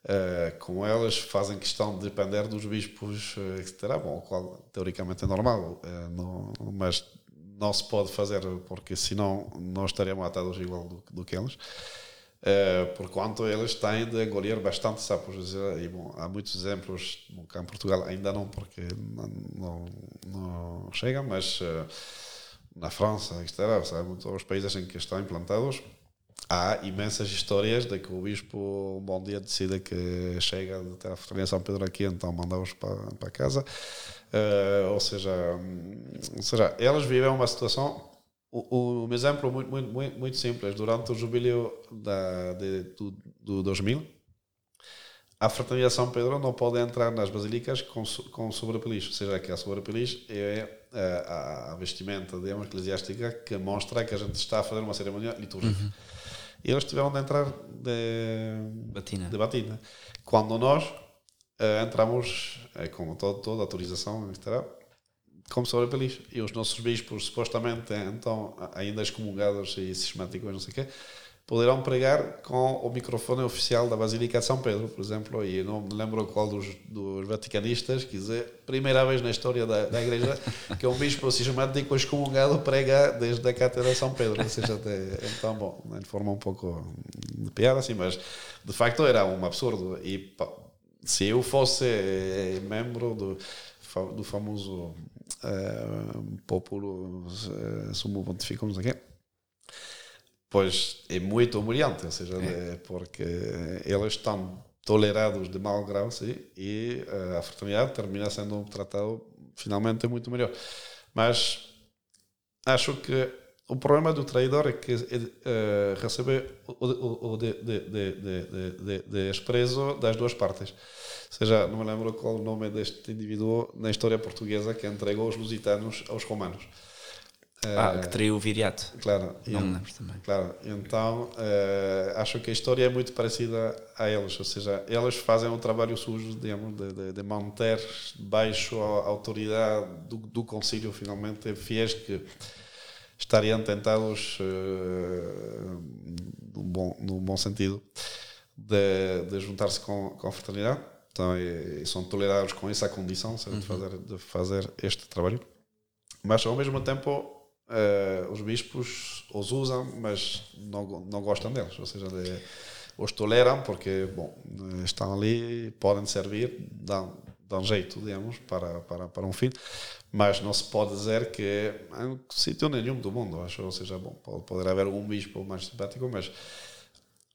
Uh, como elas fazem questão de depender dos bispos, etc. Bom, o qual teoricamente é normal, uh, não, mas não se pode fazer porque senão nós estaríamos atados igual do, do que eles. Uh, porquanto eles têm de engolir bastante sapos. E, bom, há muitos exemplos, cá em Portugal ainda não, porque não, não, não chegam, mas na França, etc., há muitos países em que estão implantados há imensas histórias de que o bispo um bom dia decide que chega até a Fraternidade São Pedro aqui, então manda-os para, para casa. Uh, ou, seja, ou seja, elas vivem uma situação. O, um exemplo muito, muito, muito, simples: durante o jubileu da, de, do, do 2000, a Fraternidade São Pedro não pode entrar nas basílicas com, com sobrepelis, ou seja, que a sobrepelis é a, a vestimenta digamos, eclesiástica que mostra que a gente está a fazer uma cerimônia litúrgica. Uhum eles tiveram de entrar de batina. De batina. Quando nós uh, entramos uh, com todo, toda a autorização, etc., como sobre feliz. E os nossos bispos, supostamente, então, ainda excomungados e sistemáticos, não sei o quê, poderão pregar com o microfone oficial da Basílica de São Pedro, por exemplo, e não me lembro qual dos, dos vaticanistas, quer dizer, primeira vez na história da, da igreja que um bispo sistemático excomungado prega desde a Cátedra de São Pedro, ou seja, até, então, bom, de forma um pouco de piada, assim, mas de facto era um absurdo, e se eu fosse eh, membro do, do famoso uh, populo uh, sumo pontifico, não sei o quê, pois é muito humilhante, ou seja, é. porque eles estão tolerados de mau grau sim, e uh, a fraternidade termina sendo um tratado finalmente muito melhor. Mas acho que o problema do traidor é que uh, recebe o, o, de, de, de, de, de expresso das duas partes. Ou seja, não me lembro qual o nome deste indivíduo na história portuguesa que entregou os lusitanos aos romanos. Ah, uh, que traiu o Viriato. Claro. Não me lembro também. Claro. Então, uh, acho que a história é muito parecida a eles. Ou seja, eles fazem um trabalho sujo, digamos, de, de, de manter baixo a autoridade do, do concílio, finalmente, fiéis que estariam tentados, uh, no, bom, no bom sentido, de, de juntar-se com, com a fraternidade. Então, e, e são tolerados com essa condição, de, uhum. fazer, de fazer este trabalho. Mas, ao mesmo tempo, uh, os bispos os usam, mas não, não gostam deles, ou seja, de, os toleram porque, bom, estão ali, podem servir, dão, dão jeito, digamos, para, para, para um fim, mas não se pode dizer que é em sítio nenhum do mundo, acho, ou seja, bom, pode poder haver um bispo mais simpático, mas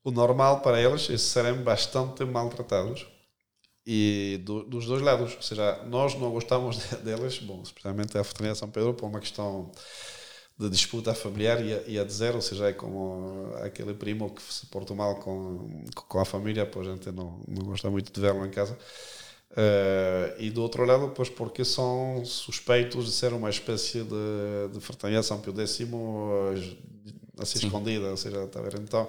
o normal para eles é serem bastante maltratados e do, dos dois lados, ou seja, nós não gostamos deles, bom, especialmente a Fraternidade São Pedro, por uma questão de disputa familiar e a, e a dizer, ou seja, é como aquele primo que se portou mal com, com a família, pois a gente não, não gosta muito de vê-lo em casa. Uh, e do outro lado, pois porque são suspeitos de ser uma espécie de, de fraternidade São Pio X assim Sim. escondida, ou seja, está a ver? Então,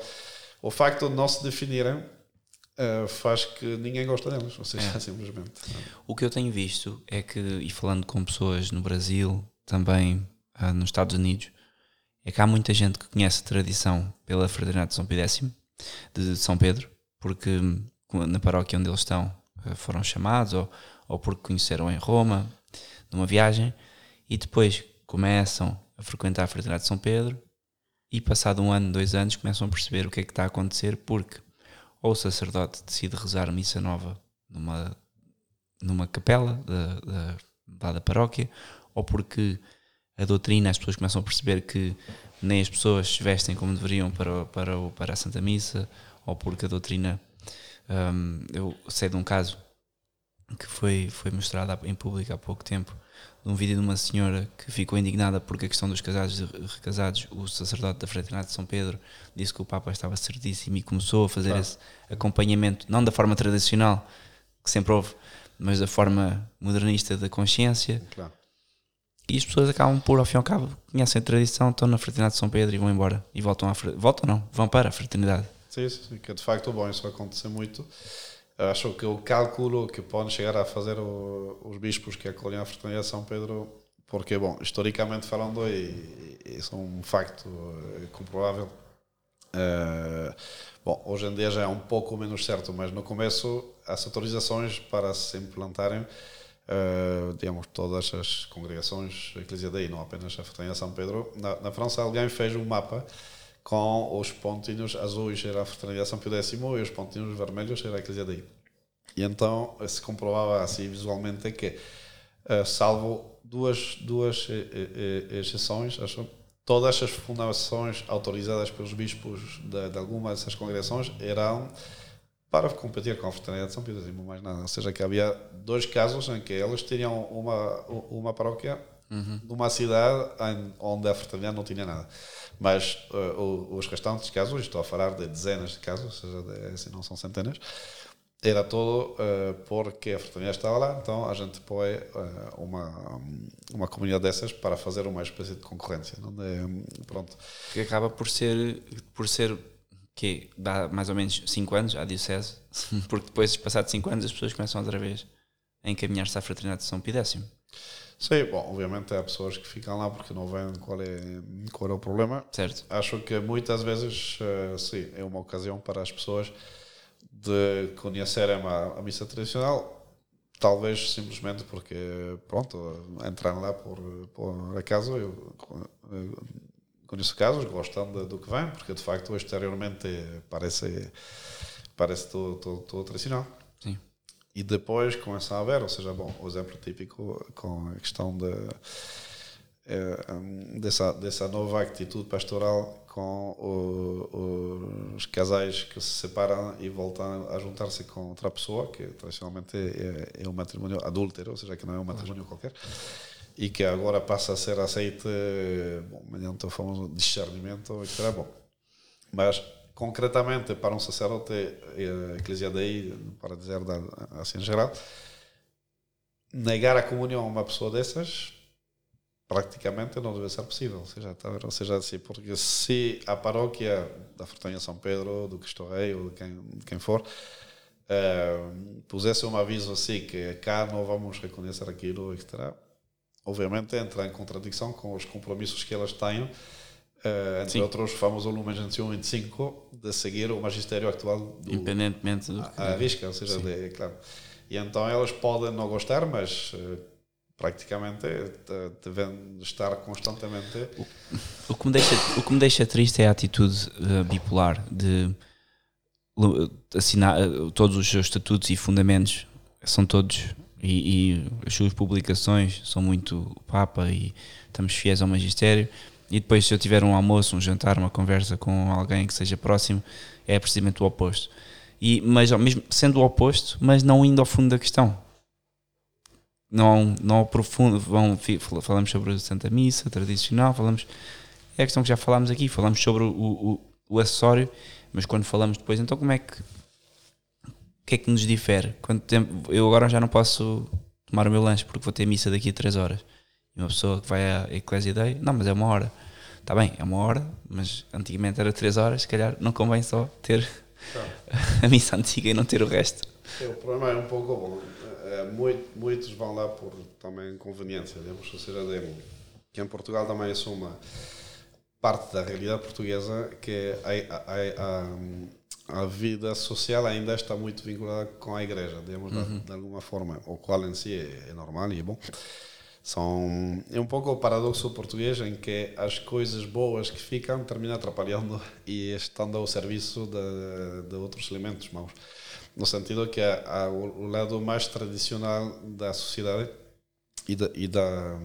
o facto de não se definirem uh, faz que ninguém gosta deles, ou seja, é. simplesmente. O que eu tenho visto é que, e falando com pessoas no Brasil, também uh, nos Estados Unidos é que há muita gente que conhece a tradição pela Fraternidade de São Pedro X, de São Pedro, porque hum, na paróquia onde eles estão uh, foram chamados ou, ou porque conheceram em Roma, numa viagem, e depois começam a frequentar a Fraternidade de São Pedro e passado um ano, dois anos, começam a perceber o que é que está a acontecer porque ou o sacerdote decide rezar missa nova numa, numa capela da, da, da paróquia, ou porque a doutrina, as pessoas começam a perceber que nem as pessoas vestem como deveriam para, para, para a Santa Missa, ou porque a doutrina. Um, eu sei de um caso que foi, foi mostrado em público há pouco tempo, de um vídeo de uma senhora que ficou indignada porque a questão dos casados e recasados, o sacerdote da Fraternidade de São Pedro disse que o Papa estava certíssimo e começou a fazer claro. esse acompanhamento, não da forma tradicional que sempre houve, mas da forma modernista da consciência. Claro e as pessoas acabam por, ao fim e ao cabo, conhecem a tradição, estão na Fraternidade de São Pedro e vão embora. E voltam à voltam não, vão para a Fraternidade. Sim, sim, que de facto bom, isso acontecer muito. Acho que o cálculo que podem chegar a fazer o, os bispos que acolhem a Fraternidade de São Pedro, porque, bom, historicamente falando, e, e isso é um facto é comprovável. Uh, bom, hoje em dia já é um pouco menos certo, mas no começo as autorizações para se implantarem Uh, digamos, todas as congregações eclesiadei, não apenas a Fraternidade São Pedro. Na, na, França, alguém fez um mapa com os pontinhos azuis era a Fraternidade São Pio X e os pontinhos vermelhos era a eclesiadei. E então se comprovava assim visualmente que, uh, salvo duas, duas exceções, acho, todas as fundações autorizadas pelos bispos de, de algumas dessas congregações eram para competir com a Fraternidade de São Pedro, mais nada. Ou seja, que havia dois casos em que eles tinham uma, uma paróquia uhum. numa cidade onde a Fraternidade não tinha nada. Mas uh, os restantes casos, estou a falar de dezenas de casos, ou seja, de, assim, não são centenas, era todo uh, porque a Fraternidade estava lá, então a gente põe uh, uma, uma comunidade dessas para fazer uma espécie de concorrência. Não de, pronto. Que acaba por ser, por ser que dá mais ou menos 5 anos à Diocese, porque depois, passados 5 anos, as pessoas começam outra vez a encaminhar-se à Fraternidade de São X. Sim, bom, obviamente há pessoas que ficam lá porque não veem qual é, qual é o problema. Certo. Acho que muitas vezes, uh, sim, é uma ocasião para as pessoas de conhecerem a, a missa tradicional, talvez simplesmente porque, pronto, entraram lá por, por acaso, eu conheço casos, gostam de, do que vem, porque de facto exteriormente parece, parece todo, todo, todo tradicional. Sim. E depois começam a ver, ou seja, bom, o exemplo típico com a questão de, é, dessa, dessa nova atitude pastoral com o, os casais que se separam e voltam a juntar-se com outra pessoa, que tradicionalmente é, é um matrimônio adúltero, ou seja, que não é um matrimônio qualquer e que agora passa a ser aceite bom, mediante o famoso discernimento, etc. Bom, mas concretamente para um sacerdote a Eclesia Dei, para dizer assim em geral, negar a comunhão a uma pessoa dessas praticamente não deve ser possível, ou seja, tá, ou seja assim, porque se a paróquia da Fortanha São Pedro, do Cristo Rei ou de quem, de quem for, uh, pusesse um aviso assim que cá não vamos reconhecer aquilo, etc., obviamente entra em contradição com os compromissos que elas têm, uh, entre Sim. outros, o famoso Lumen Gentium 25, de seguir o magistério atual do, independentemente do que... a, risca, ou seja, de, claro. E então elas podem não gostar, mas uh, praticamente devem estar constantemente. O, o, que me deixa, o que me deixa triste é a atitude uh, bipolar de assinar todos os seus estatutos e fundamentos são todos e, e, as suas publicações são muito papa e estamos fiéis ao magistério. E depois, se eu tiver um almoço, um jantar, uma conversa com alguém que seja próximo, é precisamente o oposto. E, mas mesmo sendo o oposto, mas não indo ao fundo da questão. Não, não aprofundo, vão, falamos sobre a Santa Missa tradicional, falamos. É a questão que já falámos aqui, falamos sobre o, o, o acessório, mas quando falamos depois, então como é que que é que nos difere? Quanto tempo? Eu agora já não posso tomar o meu lanche porque vou ter missa daqui a 3 horas. E uma pessoa que vai à Ecclesia Day, não, mas é uma hora. Está bem, é uma hora, mas antigamente era 3 horas, se calhar não convém só ter a missa antiga e não ter o resto. É, o problema é um pouco bom. É, muito, muitos vão lá por também conveniência, digamos, ou seja, de, que em Portugal também é uma parte da realidade portuguesa que há, há, a vida social ainda está muito vinculada com a igreja, digamos, uhum. de, de, alguma forma, o qual em si é, é, normal e é bom. São, é um pouco o paradoxo português em que as coisas boas que ficam terminam atrapalhando e estando ao serviço de, de outros elementos maus. No sentido que há, há o, lado mais tradicional da sociedade e da, e da,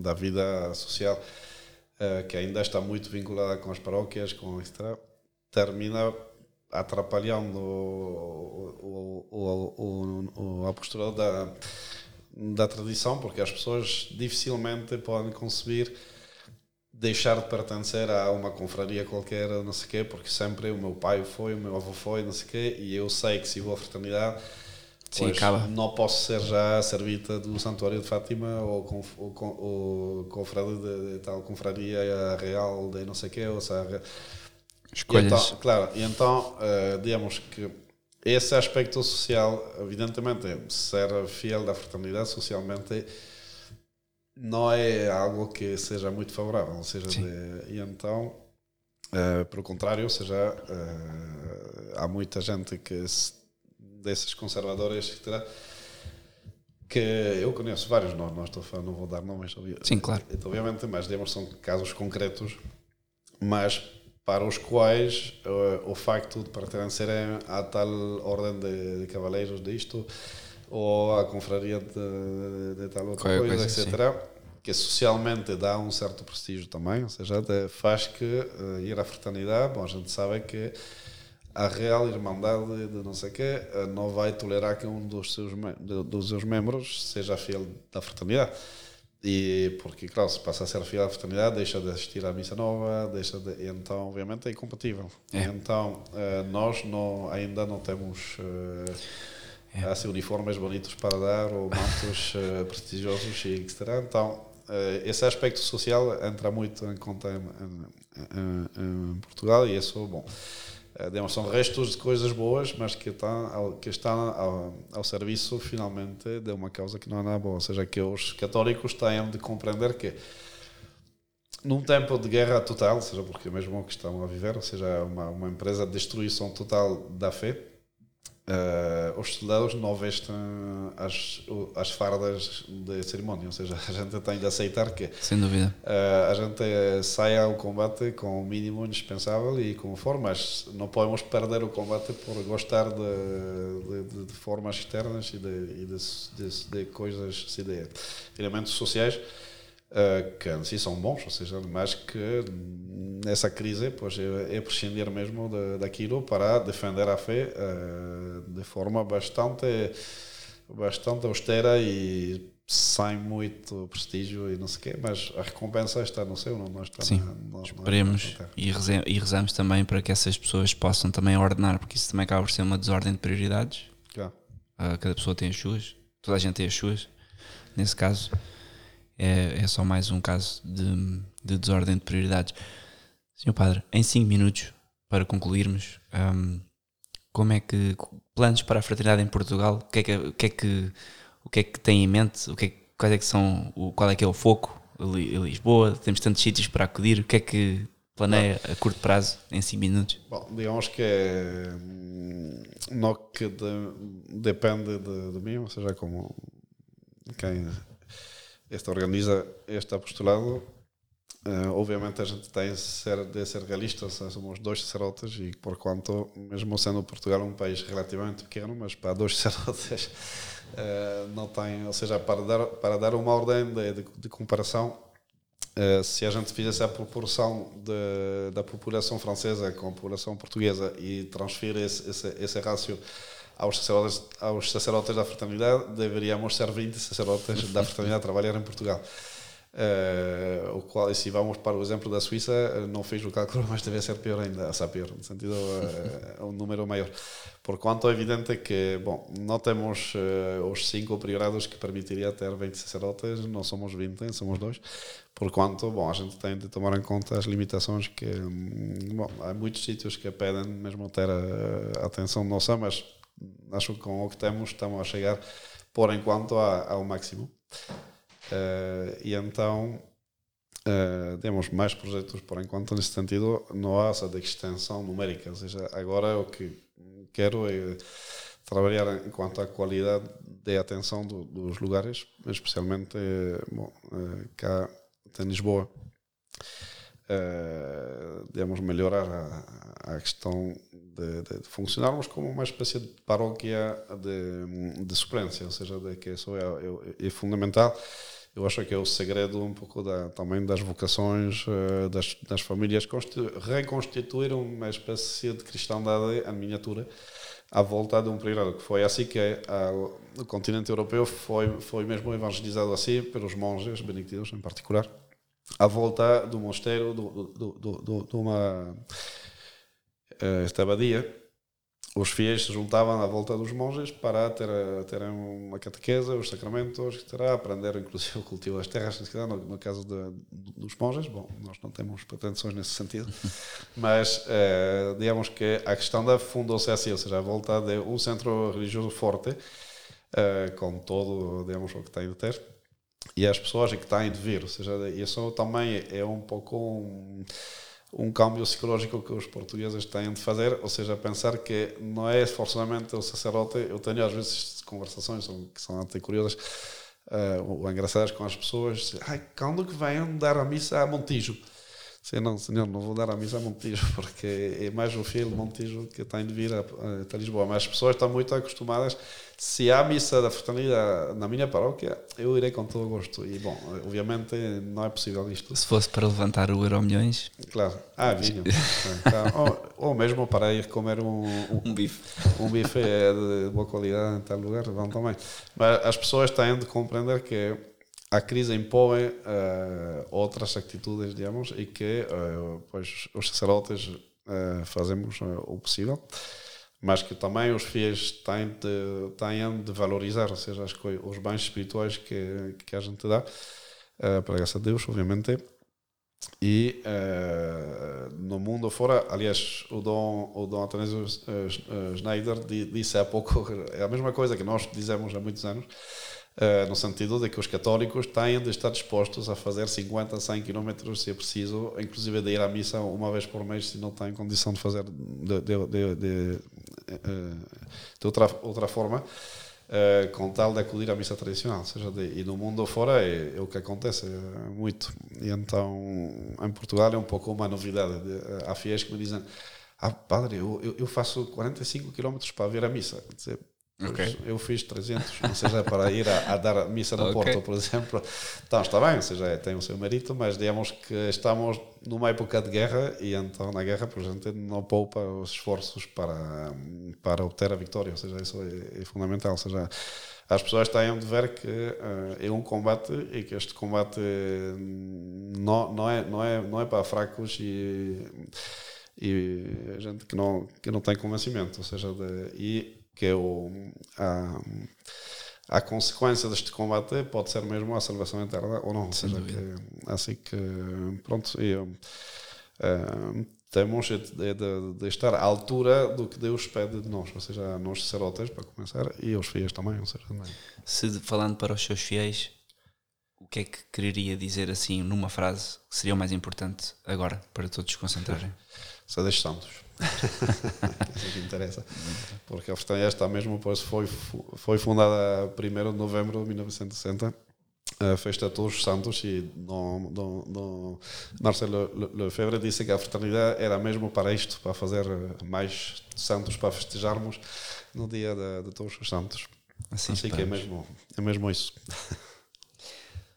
da vida social, uh, que ainda está muito vinculada com as paróquias, com etc., termina atrapalhando o, o, o, a postura da, da tradição, porque as pessoas dificilmente podem conceber deixar de pertencer a uma confraria qualquer, não sei o quê, porque sempre o meu pai foi, o meu avô foi, não sei o quê, e eu sei que se vou à fraternidade, Sim, não posso ser já servita do Santuário de Fátima ou, com, ou, ou confrade de, de, tal confraria real de não sei o quê, ou seja, escolhas. E então, claro, e então, uh, digamos que esse aspecto social, evidentemente, ser fiel da fraternidade socialmente não é algo que seja muito favorável, ou seja, de, e então, uh, pelo contrário, ou seja, uh, há muita gente que desses conservadores que que eu conheço vários, não, não estou falando, não vou dar nomes, Sim, claro. obviamente, mas digamos são casos concretos, mas para os quais uh, o facto de pertencerem à tal ordem de, de cavaleiros disto ou à confraria de, de, tal outra coisa, coisa etc., assim. que socialmente dá um certo prestígio também, ou seja, faz que uh, ir à fraternidade, bom, a gente sabe que a Real Irmandade de não sei o quê uh, não vai tolerar que um dos seus, dos seus membros seja fiel da fraternidade. E porque, claro, se passa a ser fiel à fraternidade, deixa de assistir à missa nova, deixa de, então, obviamente, é incompatível. É. Então, uh, nós não, ainda não temos uh, é. assim, uniformes bonitos para dar ou mantos uh, prestigiosos e etc. Então, esse aspecto social entra muito em conta em, em, em, em Portugal e isso, bom. Uh, são restos de coisas boas, mas que estão, ao, que estão ao, ao, serviço, finalmente, de uma causa que não é nada boa. Ou seja, que os católicos têm de compreender que num tempo de guerra total, seja porque mesmo o que estão a viver, ou seja, uma, uma empresa de destruição total da fé, uh, os soldados não vestem as, as fardas de cerimónia, ou seja, a gente tem de aceitar que Sem dúvida. Uh, a gente saia ao combate com o mínimo indispensável e com formas. Não podemos perder o combate por gostar de, de, de formas externas e de, e de, de coisas, de elementos sociais uh, que sim são bons, ou seja, mas que nessa crise pois, é, é prescindir mesmo de, daquilo para defender a fé uh, de forma bastante, bastante austera e sem muito prestígio e não sei o quê, mas a recompensa está no céu, não, está Sim, na, esperemos e, reze, e rezamos também para que essas pessoas possam também ordenar, porque isso também acaba por ser uma desordem de prioridades. Claro. Uh, cada pessoa tem as suas, toda a gente tem as suas, nesse caso é, é só mais um caso de, de desordem de prioridades. Senhor Padre, em 5 minutos, para concluirmos, um, como é que planos para a fraternidade em Portugal? O que é que, o que, é que, o que, é que tem em mente? O que é, quais é que são, o, qual é que é o foco? Em Lisboa, temos tantos sítios para acudir. O que é que planeia a curto prazo, em 5 minutos? Bom, digamos que é no que de, depende de, de mim, ou seja, como quem este organiza este apostolado. Uh, obviamente a gente tem ser, de ser realista, somos dois sacerdotes e por quanto, mesmo sendo Portugal um país relativamente pequeno, mas para dois sacerdotes uh, não tem, ou seja, para dar, para dar uma ordem de, de, de comparação, uh, se a gente fizesse a proporção de, da população francesa com a população portuguesa e transferir esse, esse, esse rácio aos sacerdotes, aos sacerdotes da fraternidade, deveríamos ser 20 sacerdotes da fraternidade a trabalhar em Portugal. Uh, o qual, se vamos para o exemplo da Suíça, eh, não fiz o cálculo, mas deve ser pior ainda, a pior, no sentido uh, um número maior. Por quanto é evidente que, bom, não temos uh, os cinco priorados que permitiria ter 20 sacerdotes, não somos 20, somos dois. Por quanto, bom, a gente tem de tomar em conta as limitações que, hum, bom, há muitos sítios que pedem mesmo ter a atenção nossa, mas acho que com o que temos estamos a chegar por enquanto ao máximo. Uh, e então uh, temos mais projetos por enquanto nesse sentido. Não há essa de extensão numérica ou seja, agora o que quero é trabalhar enquanto à qualidade de atenção do, dos lugares especialmente bom, uh, cá em Lisboa. Uh, devemos melhorar a, a questão de, de, de, funcionarmos como uma espécie de paróquia de, de suplência, ou seja, de que isso é, é, é, fundamental. Eu acho que é o segredo um pouco da, também das vocações uh, das, das famílias, reconstituir uma espécie de cristandade em miniatura à volta de um priorato, que foi assim que a, o continente europeu foi, foi mesmo evangelizado assim pelos monges beneditinos em particular à volta do mosteiro, do, do, do, de uma uh, estabadia, os fiéis se juntavam à volta dos monges para ter, ter uma catequese, os sacramentos, etc., aprender inclusive o cultivo das terras, no, no caso de, dos monges. Bom, nós não temos pretensões nesse sentido, mas eh, digamos que a questão da assim, ou seja, à volta de um centro religioso forte, eh, com todo, digamos, o que tem de ter e as pessoas que têm de vir. Ou seja, isso também é um pouco um, um câmbio psicológico que os portugueses têm de fazer, ou seja, pensar que não é forçosamente o sacerdote. Eu tenho às vezes conversações que são até curiosas uh, ou engraçadas com as pessoas. Ai, quando que vêm dar a missa a Montijo? Sim, não, senhor, não vou dar a missa a Montijo, porque é mais o filho Montijo que tem de vir a, Lisboa. Mas as pessoas estão muito acostumadas se há missa da fraternidade na minha paróquia, eu irei com todo o gosto. E, bom, obviamente não é possível isto. Se fosse para levantar o euro milhões. Claro. Ah, vinho. Tá. ou, ou, mesmo para ir comer um, um, um bife. Um bife é de boa qualidade em tal lugar, vão também. Mas as pessoas têm de compreender que a crise impõe uh, outras atitudes, digamos, e que uh, pois, os sacerdotes uh, fazemos o possível mas que também os fiéis têm de, têm de valorizar, ou seja, os bens espirituais que, que a gente dá, para graça a Deus, obviamente, e no mundo fora, aliás, o Dom, o Dom Atanásio uh, Schneider disse há pouco, é a mesma coisa que nós dizemos há muitos anos, uh, no sentido de que os católicos têm de estar dispostos a fazer 50, 100 km se é preciso, inclusive de ir à missa uma vez por mês se não têm condição de fazer de, de, de, de, de outra, outra forma. Uh, com tal de acudir à missa tradicional. Seja, e no mundo fora é, é, o que acontece é muito. E então, em Portugal é um pouco uma novidade. De, há fiéis que me dizem: Ah, padre, eu, eu faço 45 km para ver a missa. Dizer, Okay. Eu fiz 300, não seja para ir a, a dar missa no okay. Porto, por exemplo. Então está bem, ou seja, tem o seu mérito, mas digamos que estamos numa época de guerra e então na guerra a gente não poupa os esforços para, para obter a vitória, ou seja, isso é, é fundamental. Ou seja, as pessoas têm de ver que uh, é um combate e que este combate não, não, é, não, é, não é para fracos e, e gente que não, que não tem convencimento, ou seja, de, e que é o, a, a consequência deste combate pode ser mesmo a salvação eterna ou não. Seja, que, assim que, pronto, eu, uh, temos de, de, de, estar à altura do que Deus pede de nós, ou seja, nós sacerdotes, para começar, e os fiéis também, ou seja, também. Se falando para os seus fiéis, o que é que quereria dizer assim numa frase que seria o mais importante agora para todos se concentrarem? Sedes santos. Isso é que interessa. Porque a Fraternidade está mesmo, pois foi, foi fundada 1 de novembro de 1960 a festa de Todos os Santos e no, no, no Marcelo Lefebvre disse que a fraternidade era mesmo para isto, para fazer mais santos, para festejarmos no dia de, de Todos os Santos. Assim, assim que é mesmo, é mesmo isso.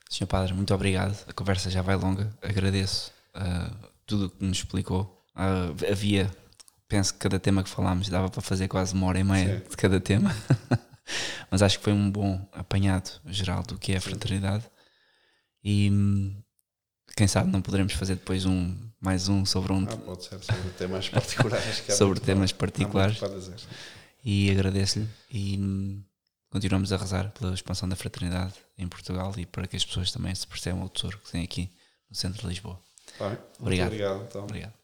Senhor Padre, muito obrigado. A conversa já vai longa. Agradeço uh, tudo o que nos explicou. Uh, havia penso que cada tema que falámos dava para fazer quase uma hora e meia Sim. de cada tema. Mas acho que foi um bom apanhado geral do que é a fraternidade. E quem sabe não poderemos fazer depois um mais um sobre um. Ah, pode ser, sobre temas particulares. sobre temas particulares. E agradeço-lhe e continuamos a rezar pela expansão da fraternidade em Portugal e para que as pessoas também se percebam o tesouro que tem aqui no centro de Lisboa. Bem, obrigado. obrigado, então. obrigado.